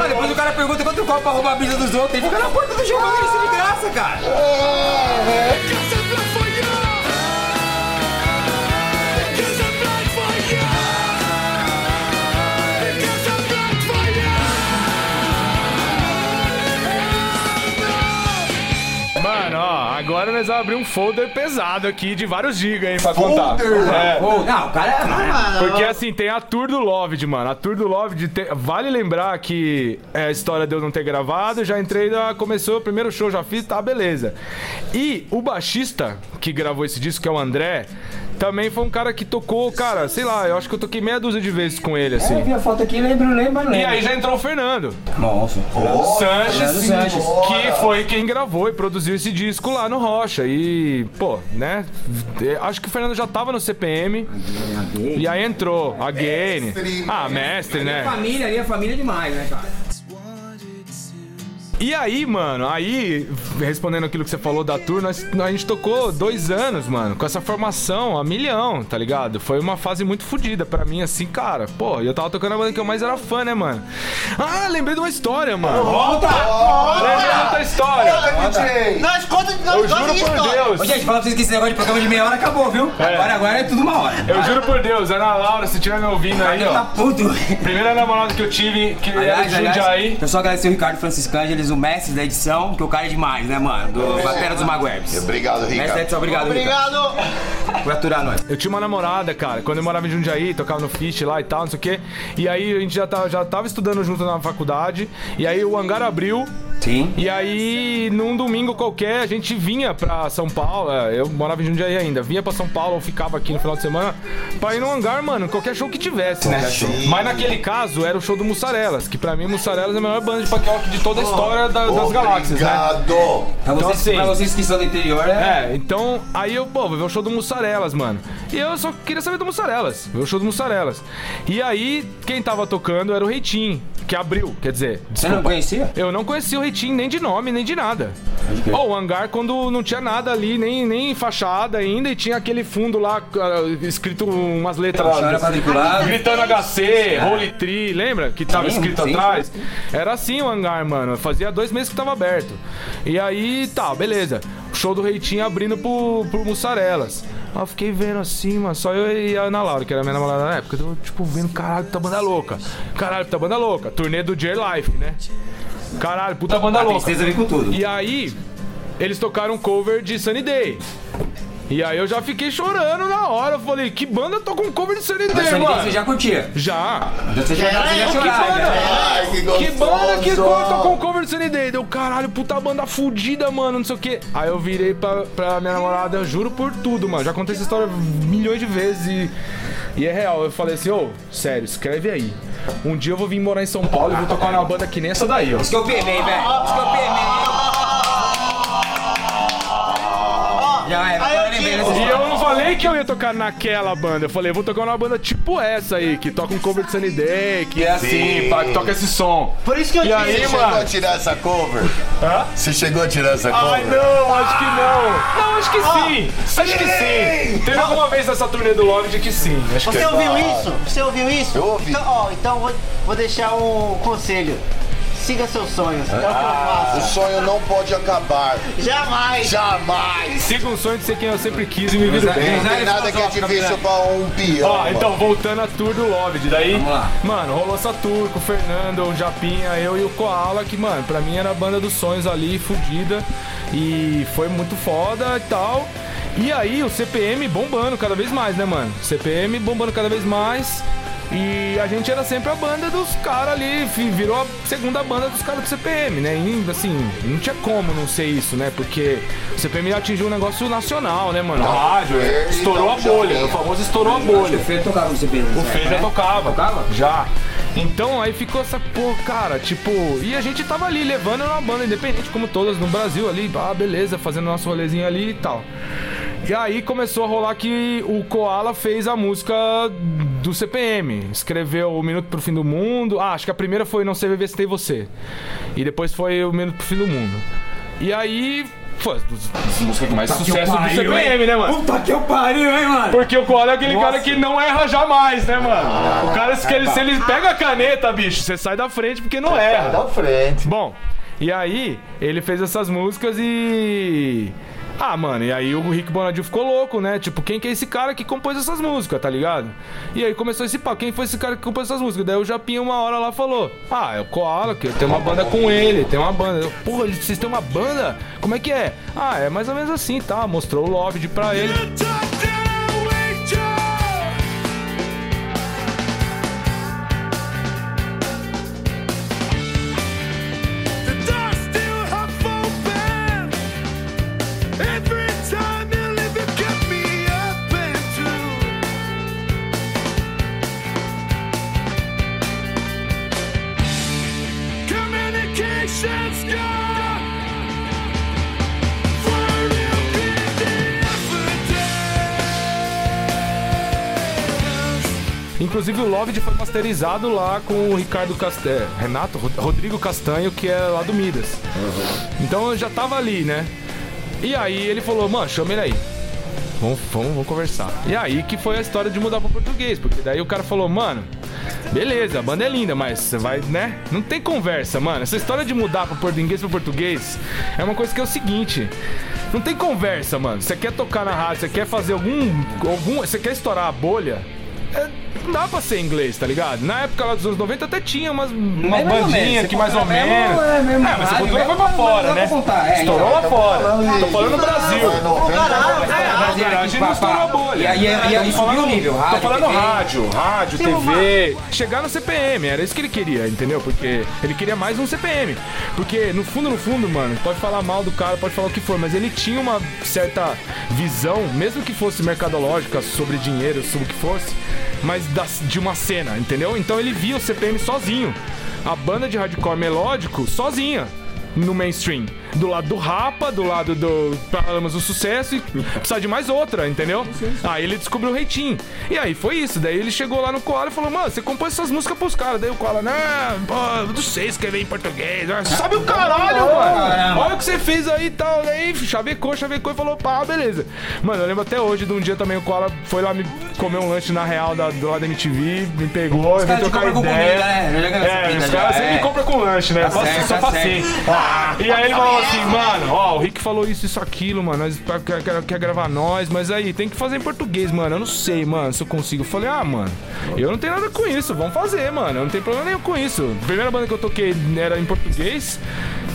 Depois o cara pergunta quanto copo pra roubar a brisa dos outros. Ele fica na porta do jogo oferecendo de graça, cara. Mano, agora nós vamos abrir um folder pesado aqui de vários gigas, hein, pra contar. É. Não, o cara é. Porque assim, tem a Tour do Loved, mano. A Tour do Loved, te- vale lembrar que é a história de eu não ter gravado, já entrei, já começou, o primeiro show já fiz, tá, beleza. E o baixista que gravou esse disco, que é o André, também foi um cara que tocou, cara, sei lá, eu acho que eu toquei meia dúzia de vezes com ele, Eu assim. vi a foto aqui, lembro, lembro, lembro. E aí já entrou o Fernando Nossa. Sanches, Fernando Sanches. que foi quem gravou e produziu esse disco lá no Rocha. E, pô, né? Acho que o Fernando já tava no CPM. E aí entrou a Gaine. Ah, mestre, Minha né? família ali é família demais, né, cara? E aí, mano, aí, respondendo aquilo que você falou da tour, nós, a gente tocou dois anos, mano, com essa formação a milhão, tá ligado? Foi uma fase muito fodida pra mim, assim, cara. Pô, eu tava tocando a banda que eu mais era fã, né, mano? Ah, lembrei de uma história, mano. Volta! Lembrei de outra história. DJ. Nós conta, nós Eu juro de por história. Deus. Ô, gente, fala pra vocês que esse negócio de programa de meia hora acabou, viu? Agora, agora é tudo uma hora. Eu juro por Deus, Ana Laura, se estiver me ouvindo aí, tá ó. puto. Primeira namorada que eu tive, que era de Aliás, aliás, Jundiaí. eu só agradecer o Ricardo Francisco O mestre da edição, que o cara é demais, né, mano? Do Batera dos Maguebs. Obrigado, Mestre da Ricardo. edição, obrigado, Ricardo. Obrigado. Por aturar nós. Eu tinha uma namorada, cara, quando eu morava em Jundiaí, tocava no Fish lá e tal, não sei o quê. E aí a gente já tava, já tava estudando junto na faculdade. E aí o hangar abriu. Sim. E aí, num domingo qualquer, a gente vinha pra São Paulo. é, Eu morava em Jundiaí ainda. Vinha pra São Paulo ou ficava aqui no final de semana pra ir no hangar, mano. Qualquer show que tivesse, né? Mas naquele caso era o show do Mussarelas, que pra mim Mussarelas é a melhor banda de punk de toda a história da- das galáxias, né? Obrigado. Pra vocês, assim- pra vocês que são do interior, é. É, então aí eu, pô, vou ver o show do Mussarelas, mano. E eu só queria saber do Mussarelas, ver o show do Mussarelas. E aí, quem tava tocando era o Reitinho, que abriu, quer dizer, Você não desculpa. conhecia? Eu não conhecia o Reitinho nem de nome, nem de nada. crer. Ou o hangar quando não tinha nada ali, nem, nem fachada ainda, e tinha aquele fundo lá ah, escrito umas letras. Chão era quadriculado. Gritando HC, Holy Tree, lembra? Que tava Sim, escrito sim, atrás. Era assim o hangar, mano. Fazia dois meses que tava aberto. E aí, tá, beleza. O show do Reitinho abrindo pro, pro Mussarelas. Aí eu fiquei vendo assim, mano, só eu e a Ana Laura, que era minha namorada na época. Eu, tipo, vendo, caralho, puta banda louca. Caralho, puta banda louca. Turnê do J Life, né? Caralho, puta banda A louca. tristeza vem com tudo. E aí, eles tocaram um cover de Sunny Day. E aí eu já fiquei chorando na hora. Eu falei, que banda toca um cover de Sunny Day, Mas Sunny Day mano? você já curtia. Já. Então você já, já que chorava. banda? já. Ai, que Que banda que tocou um cover de Sunny Day? Deu caralho, puta banda fudida, mano, não sei o quê. Aí eu virei pra, pra minha namorada, eu juro por tudo, mano. Já contei essa história milhões de vezes e, e é real. Eu falei assim, ô, sério, escreve aí. Um dia eu vou vir morar em São Paulo e vou tocar uma banda que nem essa daí, ó. Isso que eu penei, velho. Isso que eu penei. Já é, agora eu lembrei dessa Falei que eu ia tocar naquela banda, eu falei, eu vou tocar uma banda tipo essa aí, que toca um cover de Sunny Day, que é assim, pá, que toca esse som. Por isso que eu E disse. aí, Você chegou a mano? tirar essa cover? Hã? Você chegou a tirar essa cover? Ai, não, acho que não. Não, acho que sim. Acho que sim. Teve alguma vez nessa turnê do Love de que sim. Acho que Você ouviu isso? Você ouviu isso? Eu ouvi. Então, ó, então vou, vou deixar um conselho. Siga seus sonhos. É o que eu O faço. sonho não pode acabar. Jamais. Jamais. Siga um sonho de ser quem eu sempre quis e me viro bem. Não tem nada que é difícil pra um peão. Ó, então, voltando à tour do Love, daí, Vamos lá. mano, rolou essa tour com o Fernando, o Japinha, eu e o Koala, que, mano, pra mim era a banda dos sonhos ali, fudida, e foi muito foda e tal. E aí, o CPM bombando cada vez mais, né, mano? CPM bombando cada vez mais. E a gente era sempre a banda dos caras ali, virou a segunda banda dos caras do CPM, né? E, assim, não tinha como não ser isso, né? Porque o CPM atingiu um negócio nacional, né, mano? Rádio, Fê, estourou a então, bolha, já o famoso estourou a bolha. O Fê tocava no CP. O Fê já tocava. Tocava? Já. Então aí ficou essa pô, cara, tipo, e a gente tava ali levando uma banda independente como todas no Brasil ali, ah, beleza, fazendo nosso rolezinho ali e tal. E aí começou a rolar que o Koala fez a música do CPM. Escreveu o Minuto pro Fim do Mundo. Ah, acho que a primeira foi Não Sei Viver Se Tem Você. E depois foi o Minuto pro Fim do Mundo. E aí. Foi as as músicas com mais sucesso do CPM, né, mano? Puta que eu pariu, hein, mano? Porque o Koala é aquele cara que não erra jamais, né, mano? O cara, se ele, se ele pega a caneta, bicho, você sai da frente porque não erra. Da frente. Bom, e aí ele fez essas músicas e. Ah, mano, e aí o Rick Bonadil ficou louco, né? Tipo, quem que é esse cara que compôs essas músicas, tá ligado? E aí começou esse papo, quem foi esse cara que compôs essas músicas? Daí o Japinha uma hora lá falou: Ah, é o Koala, que tem uma banda com ele, tem uma banda. Eu, Porra, vocês têm uma banda? Como é que é? Ah, é mais ou menos assim, tá? Mostrou o Love pra ele. Inclusive o Loved foi masterizado lá com o Ricardo Castanho. Renato? Rod- Rodrigo Castanho, que é lá do Midas. Então eu já tava ali, né? E aí ele falou, mano, chama ele aí. Vamos, vamos, vamos conversar. E aí que foi a história de mudar pro português. Porque daí o cara falou, mano, beleza, a banda é linda, mas você vai, né? Não tem conversa, mano. Essa história de mudar pro português pro português é uma coisa que é o seguinte. Não tem conversa, mano. Você quer tocar na rádio, você quer fazer algum. algum você quer estourar a bolha? É, não dá pra ser inglês, tá ligado? Na época lá dos anos 90 até tinha umas, uma Mais ou menos. bandinha Você que mais ou menos. é mesmo mas essa rádio, cultura foi pra fora, né? é, Estourou então, lá fora. Tô falando no Brasil. A gente não estourou a bolha. E aí, subiu falando- o nível. Tô falando rádio, rádio, TV. Chegar no CPM, era isso que ele queria, entendeu? Porque ele queria mais um CPM. Porque no fundo, no fundo, mano, pode falar mal do cara, pode falar o que for, mas ele tinha uma certa visão, mesmo que fosse mercadológica, sobre dinheiro, sobre o que fosse, mas de uma cena, entendeu? Então ele via o CPM sozinho. A banda de hardcore melódico sozinha no mainstream. Do lado do Rapa, do lado do Paralamas do Sucesso e precisar de mais outra, entendeu? Aí ele descobriu o Reitinho. E aí foi isso. Daí ele chegou lá no Koala e falou, mano, você compôs essas músicas pros caras. Daí o Koala, não, pô, não sei escrever em português. Ah, Sabe o caralho, mano? Olha o que você fez aí e tal. Daí chavecou, chavecou e falou, pá, beleza. Mano, eu lembro até hoje de um dia também o Koala foi lá me comer um lanche na real da, do lado da MTV, me pegou, Os te trocar ideia. comida, né? É, os caras sempre é. compram com lanche, né? Tá Só- certo, só tá passei. certo. E aí ele falou assim, mano, ó, o Rick falou isso, isso, aquilo, mano. Nós quer, quer, quer gravar nós, mas aí tem que fazer em português, mano. Eu não sei, mano, se eu consigo. Eu falei, ah, mano, eu não tenho nada com isso, vamos fazer, mano. Eu não tenho problema nenhum com isso. A primeira banda que eu toquei era em português.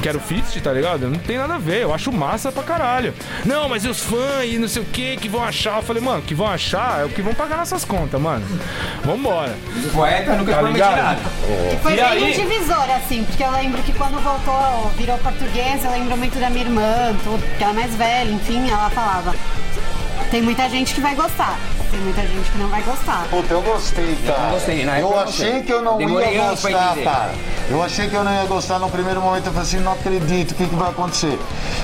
Que era o Fist, tá ligado? Não tem nada a ver, eu acho massa pra caralho. Não, mas e os fãs e não sei o que que vão achar? Eu falei, mano, que vão achar é o que vão pagar nossas contas, mano. Vambora. O poeta nunca Tá prometi ligado? nada. Foi E bem aí? um divisor, assim, porque eu lembro que quando voltou, virou português, eu lembro muito da minha irmã, tudo, porque ela é mais velha, enfim, ela falava. Tem muita gente que vai gostar, tem muita gente que não vai gostar. Puta, eu gostei, cara. gostei, na eu época eu achei que eu não Demorei ia gostar, cara. Eu achei que eu não ia gostar no primeiro momento. Eu falei assim, não acredito, o que, que vai acontecer?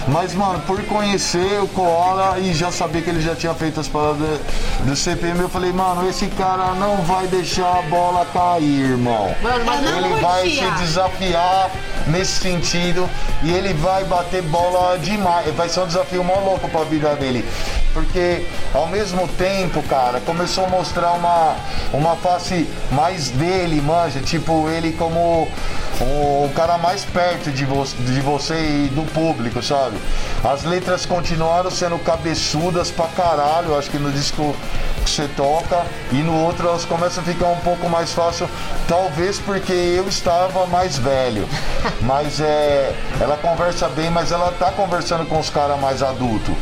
Mas, mano, por conhecer o Koala e já saber que ele já tinha feito as paradas do CPM, eu falei, mano, esse cara não vai deixar a bola cair, irmão. Mano, mas não Ele vai se desafiar nesse sentido e ele vai bater bola demais. Vai ser um desafio mó louco pra vida dele. Porque ao mesmo tempo, cara, começou a mostrar uma, uma face mais dele, manja. Tipo, ele como o, o cara mais perto de, vo de você e do público, sabe? As letras continuaram sendo cabeçudas pra caralho, acho que no disco que você toca, e no outro elas começam a ficar um pouco mais fácil, talvez porque eu estava mais velho. [LAUGHS] Mas é. Ela conversa bem, mas ela tá conversando com os caras mais adultos.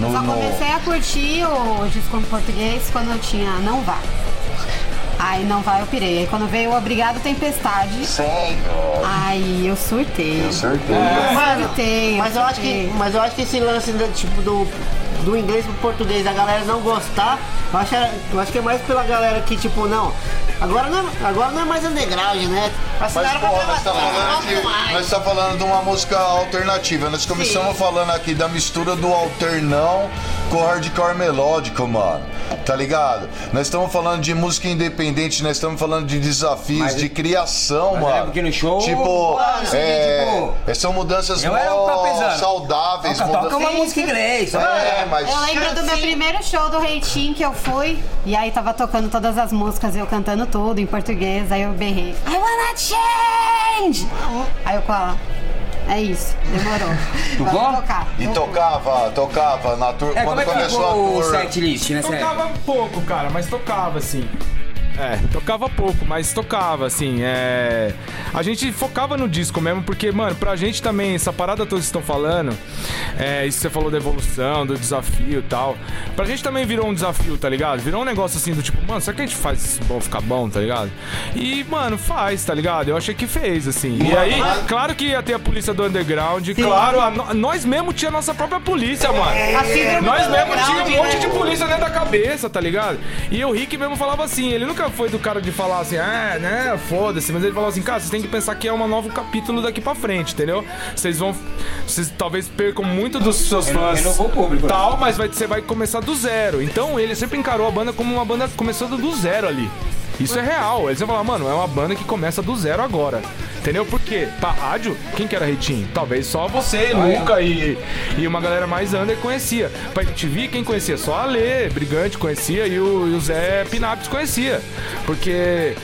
No, Só no- comecei a curtir o disco em português quando eu tinha Não Vá. Aí Não Vá eu pirei. Aí quando veio o Obrigado Tempestade, Sério? aí eu surtei. Com certeza. Mano, Surtei, mas eu acho que, surtei. mas eu acho que esse lance do, tipo do, do inglês pro português, a galera não gostar, eu acho, eu acho que é mais pela galera que tipo não, agora não, é- agora não é mais underground, né? Mas, Assinaram pô, nós tá falando não de, nós tá falando de uma música alternativa. Nós começamos falando aqui da mistura do alternão com hardcore melódico, mano. Tá ligado? Nós estamos falando de música independente, nós estamos falando de desafios, Mas- de criação, mas eu mano. que no show, Tipo, mano, assim, é, tipo, são mudanças eu era um saudáveis. Toca, toca uma música em inglês. É, mas. Eu lembro do meu primeiro show do Reitinho que eu fui, e aí tava tocando todas as músicas, eu cantando tudo em português, aí eu berrei, I wanna change! Aí eu com ela, é isso, demorou. Tocar. E tocava, tocava na tour. É, como quando é que começou a o tour. set list nessa época? Tocava pouco, cara, mas tocava, assim. É, tocava pouco, mas tocava, assim, é... A gente focava no disco mesmo, porque, mano, pra gente também, essa parada toda que vocês estão falando, é, isso que você falou da evolução, do desafio e tal, pra gente também virou um desafio, tá ligado? Virou um negócio assim do tipo, mano, será que a gente faz isso bom ficar bom, tá ligado? E, mano, faz, tá ligado? Eu achei que fez, assim. E aí, claro que ia ter a polícia do underground, claro, a nós mesmo tinha a nossa própria polícia, mano. A síndrome Nós mesmo tinha um monte de polícia dentro da cabeça, tá ligado? E o Rick mesmo falava assim, ele nunca foi do cara de falar assim, ah, né, foda-se, mas ele falava assim, cara, vocês têm que pensar que é um novo capítulo daqui pra frente, entendeu? Vocês vão, vocês talvez percam muito dos seus fãs. renovou o público, né? Tal, mas vai, você vai começar do zero. Então ele sempre encarou a banda como uma banda começando do zero ali. Isso é real. Eles vão falar, mano, é uma banda que começa do zero agora. Entendeu? Por quê? Pra rádio, quem que era Reitinho? Talvez só você, Luca e, e uma galera mais under conhecia. Pra MTV, quem conhecia? Só a Lê, Brigante conhecia e o, e o Zé Pinaps conhecia. Porque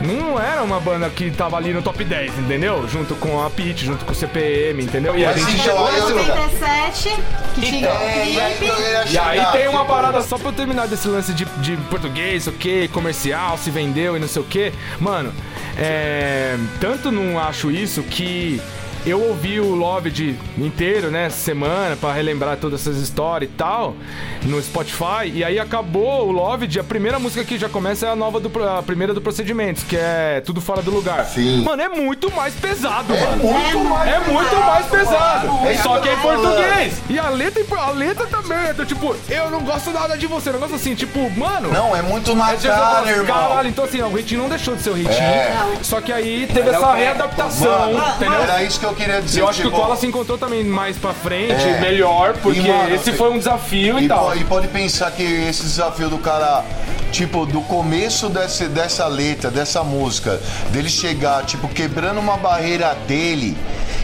não era uma banda que tava ali no top 10, entendeu? Junto com a Pit, junto com o CPM, entendeu? E a gente então, chegou lugar. 87, que tinha o É, e aí clipe. ia E aí tem uma tipo, parada só pra eu terminar desse lance de, de português, o que, comercial, se vendeu e não sei o que. Mano, é, tanto não acho isso que eu ouvi o Loved inteiro, né, essa semana, pra relembrar todas essas histórias e tal, no Spotify, e aí acabou o Loved, a primeira música que já começa é a nova do, a primeira do Procedimentos, que é Tudo Fora do Lugar. Sim. Mano, é muito mais pesado, mano. muito mais É muito mais pesado. É Só que é em português. E a letra, a letra também, é do tipo, eu não gosto nada de você. Negócio assim, tipo, mano. Não, é muito na é tipo, cara, irmão. Caralho, então assim, ó, o Ritinho não deixou de ser o Ritinho. É. Só que aí teve é essa readaptação, Mano, entendeu? era isso que eu queria E dizer. eu acho que o tipo, Cola se encontrou também mais pra frente, É. melhor, porque mano, esse foi um desafio e, E, tal. e pode pensar que esse desafio do cara, tipo, do começo desse, dessa letra, dessa música, dele chegar, tipo, quebrando uma barreira dele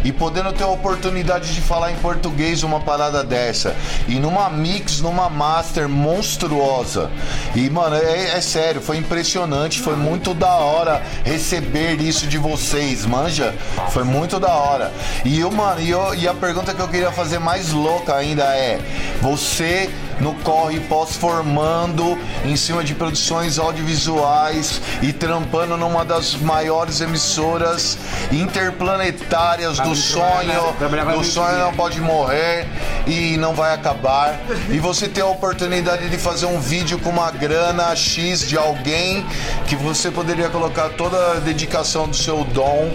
e podendo ter a oportunidade de falar em português uma parada dessa. E numa mix, numa master monstruosa. E, mano, é, é sério, foi impressionante, foi muito da hora receber isso de vocês, manja? Foi muito da hora. E eu, mano, e, eu- e a pergunta que eu queria fazer mais louca ainda é: você no corre pós-formando em cima de produções audiovisuais e trampando numa das maiores emissoras interplanetárias do sonho, do no sonho não pode morrer e não vai acabar. E você ter a oportunidade de fazer um vídeo com uma grana X de alguém que você poderia colocar toda a dedicação do seu dom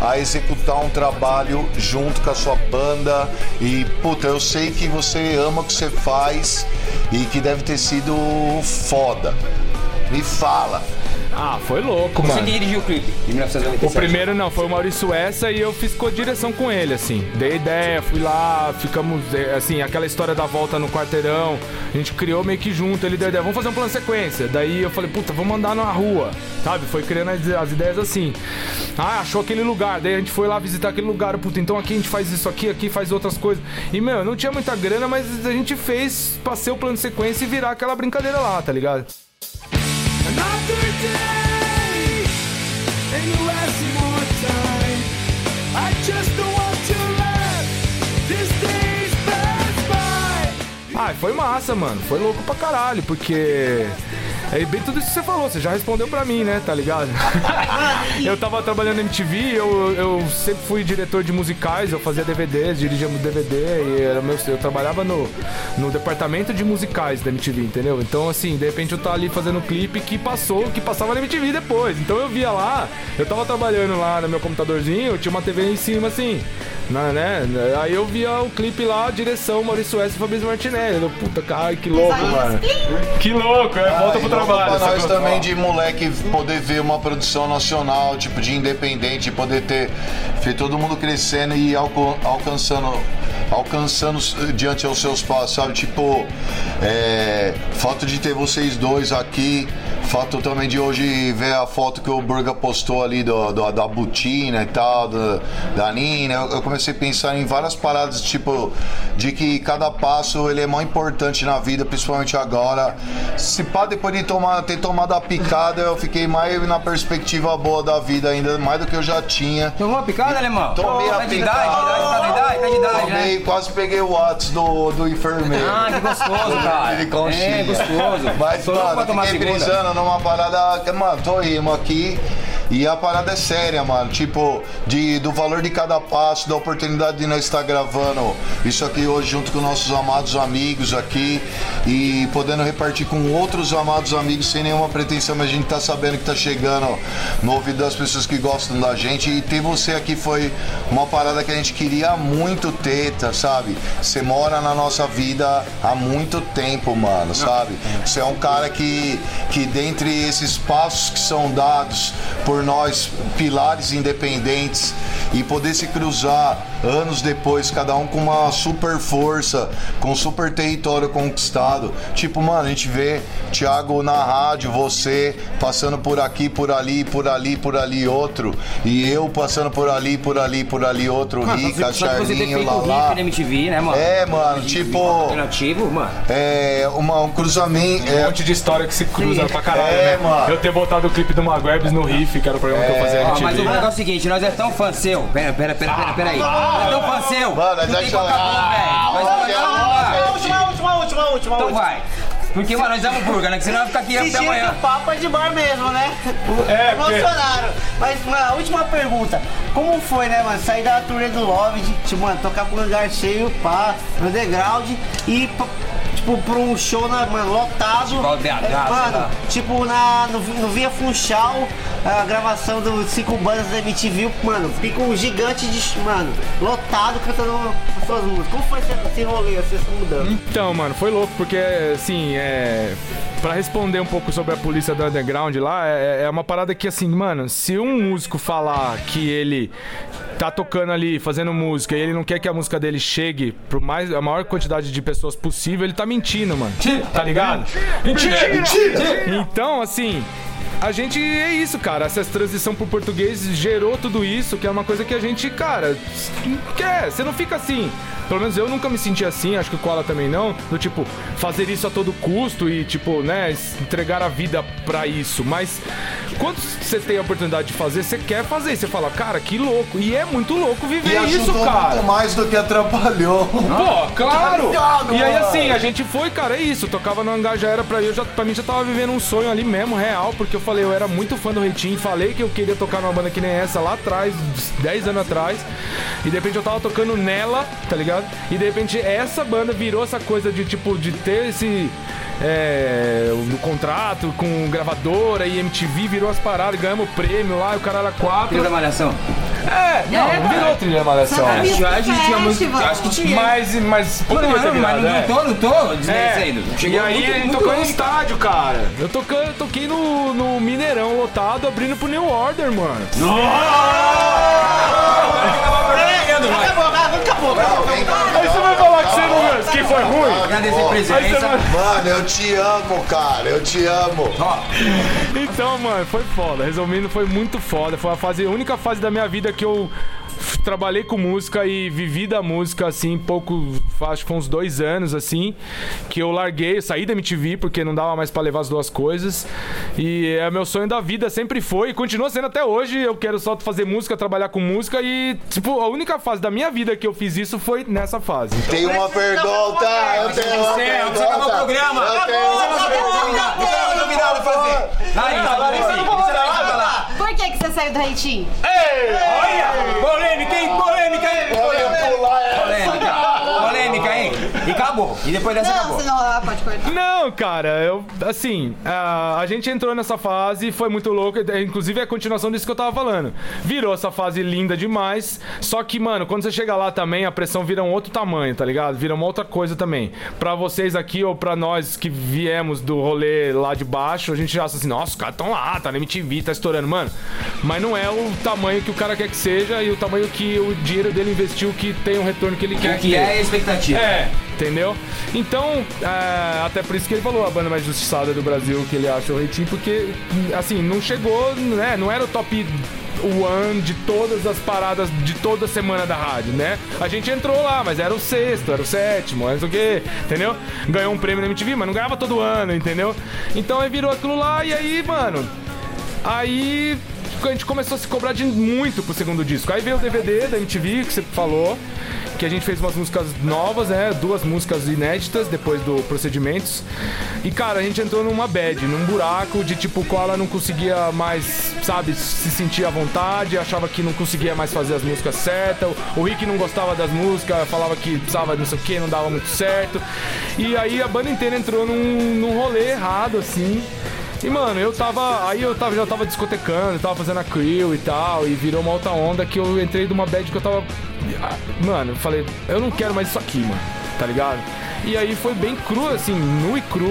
a executar um trabalho junto com a sua banda e puta, eu sei que você ama o que você faz e que deve ter sido foda. Me fala. Ah, foi louco, Você mano. que dirigiu o clipe de 1997. O primeiro não, foi o Maurício Essa e eu fiz co-direção com ele, assim. Dei ideia, fui lá, ficamos, eh, assim, aquela história da volta no quarteirão. A gente criou meio que junto, ele deu ideia, vamos fazer um plano de sequência. Daí eu falei, puta, vamos andar na rua, sabe? Foi criando as, as ideias assim. Ah, achou aquele lugar, daí a gente foi lá visitar aquele lugar, puta, então aqui a gente faz isso aqui, aqui faz outras coisas. E, meu, não tinha muita grana, mas a gente fez, passei o plano de sequência e virar aquela brincadeira lá, tá ligado? Foi massa, mano. Foi louco pra caralho, porque. É bem tudo isso que você falou, você já respondeu pra mim, né? Tá ligado? [LAUGHS] eu tava trabalhando na MTV, eu, eu sempre fui diretor de musicais, eu fazia DVDs, dirigia DVD, e era meu, eu trabalhava no, no departamento de musicais da MTV, entendeu? Então, assim, de repente eu tava ali fazendo um clipe que passou, que passava na MTV depois. Então eu via lá, eu tava trabalhando lá no meu computadorzinho, tinha uma TV em cima, assim, na- né? Aí eu via o clipe lá, direção Maurício S e Fabrício Martinelli. Eu, puta, cara, que louco, mano. Que louco, é, volta pro trabalho. Pra nós também de moleque poder ver uma produção nacional, tipo de independente, poder ter ver todo mundo crescendo e alcançando alcançando eh, diante aos seus passos, sabe? Tipo, é, fato de ter vocês dois aqui, fato também de hoje ver a foto que o Burga postou ali do, do- da Butina e tal, do- da Nina. Eu, eu comecei a pensar em várias paradas, tipo, de que cada passo ele é mais importante na vida, principalmente agora. Se pá, depois de tomar, ter tomado a picada, eu fiquei mais na perspectiva boa da vida ainda, mais do que eu já tinha. Tomou uma picada, alemão? Tomei a de idade, picada. idade, idade, né? Tomei, quase peguei o Whats do, do enfermeiro. Ah, que gostoso, [LAUGHS] cara. De conchinha. É, gostoso. Mas, louco mano, fiquei brisando numa parada mano, tô rimo aqui. E a parada é séria, mano. Tipo, de, do valor de cada passo, da oportunidade de nós estar gravando isso aqui hoje junto com nossos amados amigos aqui. E podendo repartir com outros amados amigos sem nenhuma pretensão, mas a gente tá sabendo que tá chegando no ouvido das pessoas que gostam da gente. E ter você aqui foi uma parada que a gente queria muito ter, tá, sabe? Você mora na nossa vida há muito tempo, mano, sabe? Você é um cara que, que dentre esses passos que são dados por nós, pilares independentes, e poder se cruzar anos depois, cada um com uma super força, com um super território conquistado. Tipo, mano, a gente vê Thiago na rádio, você passando por aqui, por ali, por ali, por ali outro, e eu passando por ali, por ali, por ali outro, Mano, Rica, você Charlinho, na MTV, né, mano? É, mano, tipo. Alternativo, mano. É, uma, um cruzamento. Um É, monte de história que se cruza pra caralho, É, né? mano. Eu ter botado o clipe do Maguebs no riff, que era o programa que eu fazia Ó, mas o negócio é o seguinte, nós é tão fã seu. Pera, pera, pera, pera, pera aí. Nós tão fã seu. Mano, já acabar. Última, última, última, última, Então vai. Porque, mano, nós vamos burger, né? Que senão vai ficar aqui Esse até amanhã. o papo é de bar mesmo, né? É, Emocionaram. Mas, mano, última pergunta. Como foi, né, mano? Sair da turnê do Love, de, tipo, mano, tocar com o lugar cheio, pá, no underground e, tipo, pra um show, na, mano, lotado. BH, Mano, tipo, na, no, no Via Funchal, a gravação dos cinco bandas da MTV, mano, fica um gigante de, mano, lotado cantando as suas músicas. Como foi esse, esse rolê, essa mudança? Então, mano, foi louco, porque, assim, é. Pra responder um pouco sobre a polícia do underground lá, é, é uma parada que, assim, mano, se um músico falar que ele tá tocando ali, fazendo música, e ele não quer que a música dele chegue pro mais, a maior quantidade de pessoas possível, ele tá mentindo, mano. Tá ligado? Mentira! Mentira! Então, assim. A gente é isso, cara. Essa transição pro português gerou tudo isso, que é uma coisa que a gente, cara, quer. Você não fica assim. Pelo menos eu nunca me senti assim, acho que o Koala também não. Do tipo, fazer isso a todo custo e, tipo, né, entregar a vida pra isso. Mas quando você tem a oportunidade de fazer, você quer fazer. Você fala, cara, que louco. E é muito louco e viver isso, ajudou cara. muito mais do que atrapalhou. Pô, [LAUGHS] claro! ligado, E aí assim, a gente foi, cara, é isso. Tocava no hangar, já era pra eu já, pra mim já tava vivendo um sonho ali mesmo, real, porque eu falei, eu era muito fã do Reitinho, falei que eu queria tocar numa banda que nem essa lá atrás, 10 anos atrás. E de repente eu tava tocando nela, tá ligado? E de repente essa banda virou essa coisa de tipo, de ter esse. É, no contrato com gravadora e MTV virou as paradas, ganhamos prêmio lá, e o caralho a quatro. Trilha da Malhação. É, não, não virou trilha malhação. Santa Acho, acho que tinha. Festival. Acho que tinha. Mas, mas poderia Não, ter não, virado, mas não, é. não tô, não tô É, desmerecendo. e Chegou aí muito, ele muito tocou no estádio, cara. Eu, tocando, eu toquei no, no Mineirão lotado, abrindo pro New Order, mano. Acabou, acabou, acabou. Aí você vai falar que você não que foi ruim? Agradecer a presença. vai... Mano, eu te amo, cara. Eu te amo. Então, mano, foi foda. Resumindo, foi muito foda. Foi a fase, a única fase da minha vida que eu trabalhei com música e vivi da música, assim, pouco, acho que foi uns dois anos, assim, que eu larguei, eu saí da MTV porque não dava mais pra levar as duas coisas. E é meu sonho da vida, sempre foi e continua sendo até hoje. Eu quero só fazer música, trabalhar com música e, tipo, a única fase da minha vida que eu fiz isso foi nessa fase. Tem uma pergunta. Eu tenho uma Você, você acabou o pergunta. programa. Eu tenho uma é convidado, é fazer. Por que, que você saiu do Reitinho? Olha! Polêmica, hein? Polêmica, hein? Polêmica, hein? E acabou. E depois dessa Não, acabou. senão ah, pode cortar. Não, cara, eu, assim, a, a gente entrou nessa fase, foi muito louco, é, inclusive é a continuação disso que eu tava falando. Virou essa fase linda demais, só que, mano, quando você chega lá também, a pressão vira um outro tamanho, tá ligado? Vira uma outra coisa também. Pra vocês aqui ou pra nós que viemos do rolê lá de baixo, a gente já acha assim, nossa, os caras tão lá, tá na MTV, tá estourando, mano. Mas não é o tamanho que o cara quer que seja e o tamanho que o dinheiro dele investiu que tem o retorno que ele O quer que ter. é a expectativa? É, entendeu? Então, é, até por isso que ele falou a banda mais justiçada do Brasil que ele acha o Reitinho, porque, assim, não chegou, né? Não era o top one de todas as paradas de toda semana da rádio, né? A gente entrou lá, mas era o sexto, era o sétimo, não sei o quê, entendeu? Ganhou um prêmio na MTV, mas não ganhava todo ano, entendeu? Então aí virou aquilo lá e aí, mano. Aí a gente começou a se cobrar de muito pro segundo disco. Aí veio o DVD da MTV, que você falou, que a gente fez umas músicas novas, né? Duas músicas inéditas depois do Procedimentos. E, cara, a gente entrou numa bad, num buraco de tipo, qual ela não conseguia mais, sabe, se sentir à vontade, achava que não conseguia mais fazer as músicas certas. O Rick não gostava das músicas, falava que precisava não sei o que, não dava muito certo. E aí a banda inteira entrou num, num rolê errado, assim. E, mano, eu tava. Aí eu tava, já tava discotecando, tava fazendo a crew e tal, e virou uma outra onda que eu entrei numa bad que eu tava. ah, Mano, eu falei, eu não quero mais isso aqui, mano, tá ligado? E aí foi bem cru, assim, nu e cru,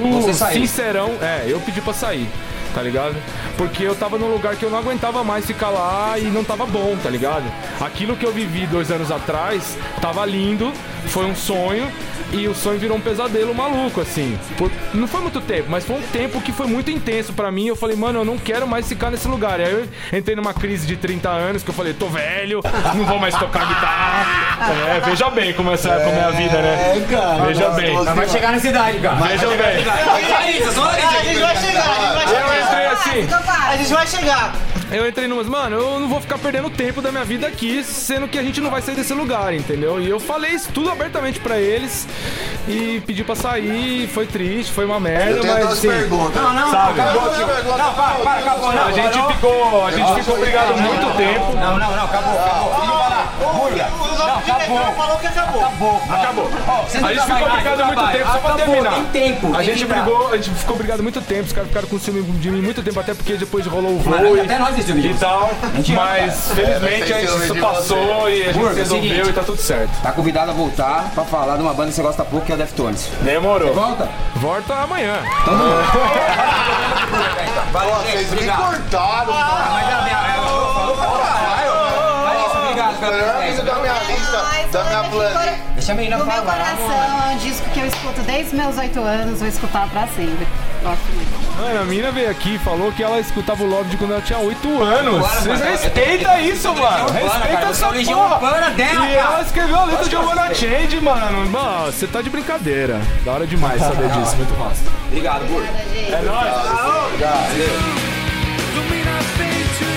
sincerão. É, eu pedi pra sair, tá ligado? Porque eu tava num lugar que eu não aguentava mais ficar lá e não tava bom, tá ligado? Aquilo que eu vivi dois anos atrás tava lindo, foi um sonho. E o sonho virou um pesadelo maluco, assim. Por- não foi muito tempo, mas foi um tempo que foi muito intenso pra mim. Eu falei, mano, eu não quero mais ficar nesse lugar. E aí eu entrei numa crise de 30 anos que eu falei, tô velho, não vou mais tocar guitarra. É, veja bem como, essa, como é a vida, né? É, cara. Veja bem. Mas vai chegar nessa idade, cara. Veja bem. A gente vai chegar, a gente vai Eu chegar. entrei assim. A gente vai chegar. Eu entrei numas, mano, eu não vou ficar perdendo tempo da minha vida aqui, sendo que a gente não vai sair desse lugar, entendeu? E eu falei isso tudo abertamente pra eles e pedi pra sair, foi triste, foi uma merda, Eu tenho mas duas assim, perguntas. Não, não, Sabe? acabou, tio. Não, para, para, acabou, não. a gente ficou, a gente ficou brigado muito tempo. Não, não, não, acabou, acabou. Deixa eu falar. Burga. O nosso diretor falou que acabou. Acabou. Acabou. Ó, não A gente ficou brigado não muito tempo, só pra Acabou, terminar. Tem tempo. A gente brigou, a gente ficou brigado muito tempo, os caras ficaram com ciúme de mim muito tempo, até porque depois rolou o voo e, até nós e tal. Mas felizmente É, a gente passou e a gente resolveu e tá tudo certo. Tá convidado a voltar pra falar de uma banda que você gosta pouco, que é o Deftones. Demorou. Volta? Volta amanhã. Valeu, Pô, gente. vocês me Obrigado. cortaram, Ah, mas a minha... Eu falo pra caralho. Larissa, obrigado pela presença. Planilha. cor- Deixa a menina No meu falar, coração, é um disco que eu escuto desde meus oito anos, vou escutar pra sempre. Gosto muito. Mano, a mina veio aqui e falou que ela escutava o Love de quando ela tinha 8 anos. Oito anos, Vocês mano. respeita Eu- eu- isso, eu- eu- mano. Respeita cara. essa porra. dela, E cara. ela escreveu a letra de Wanna Change, mano. Mano, você tá de brincadeira. Da hora demais saber disso. Muito massa. Obrigado, Burga. É nóis. Don't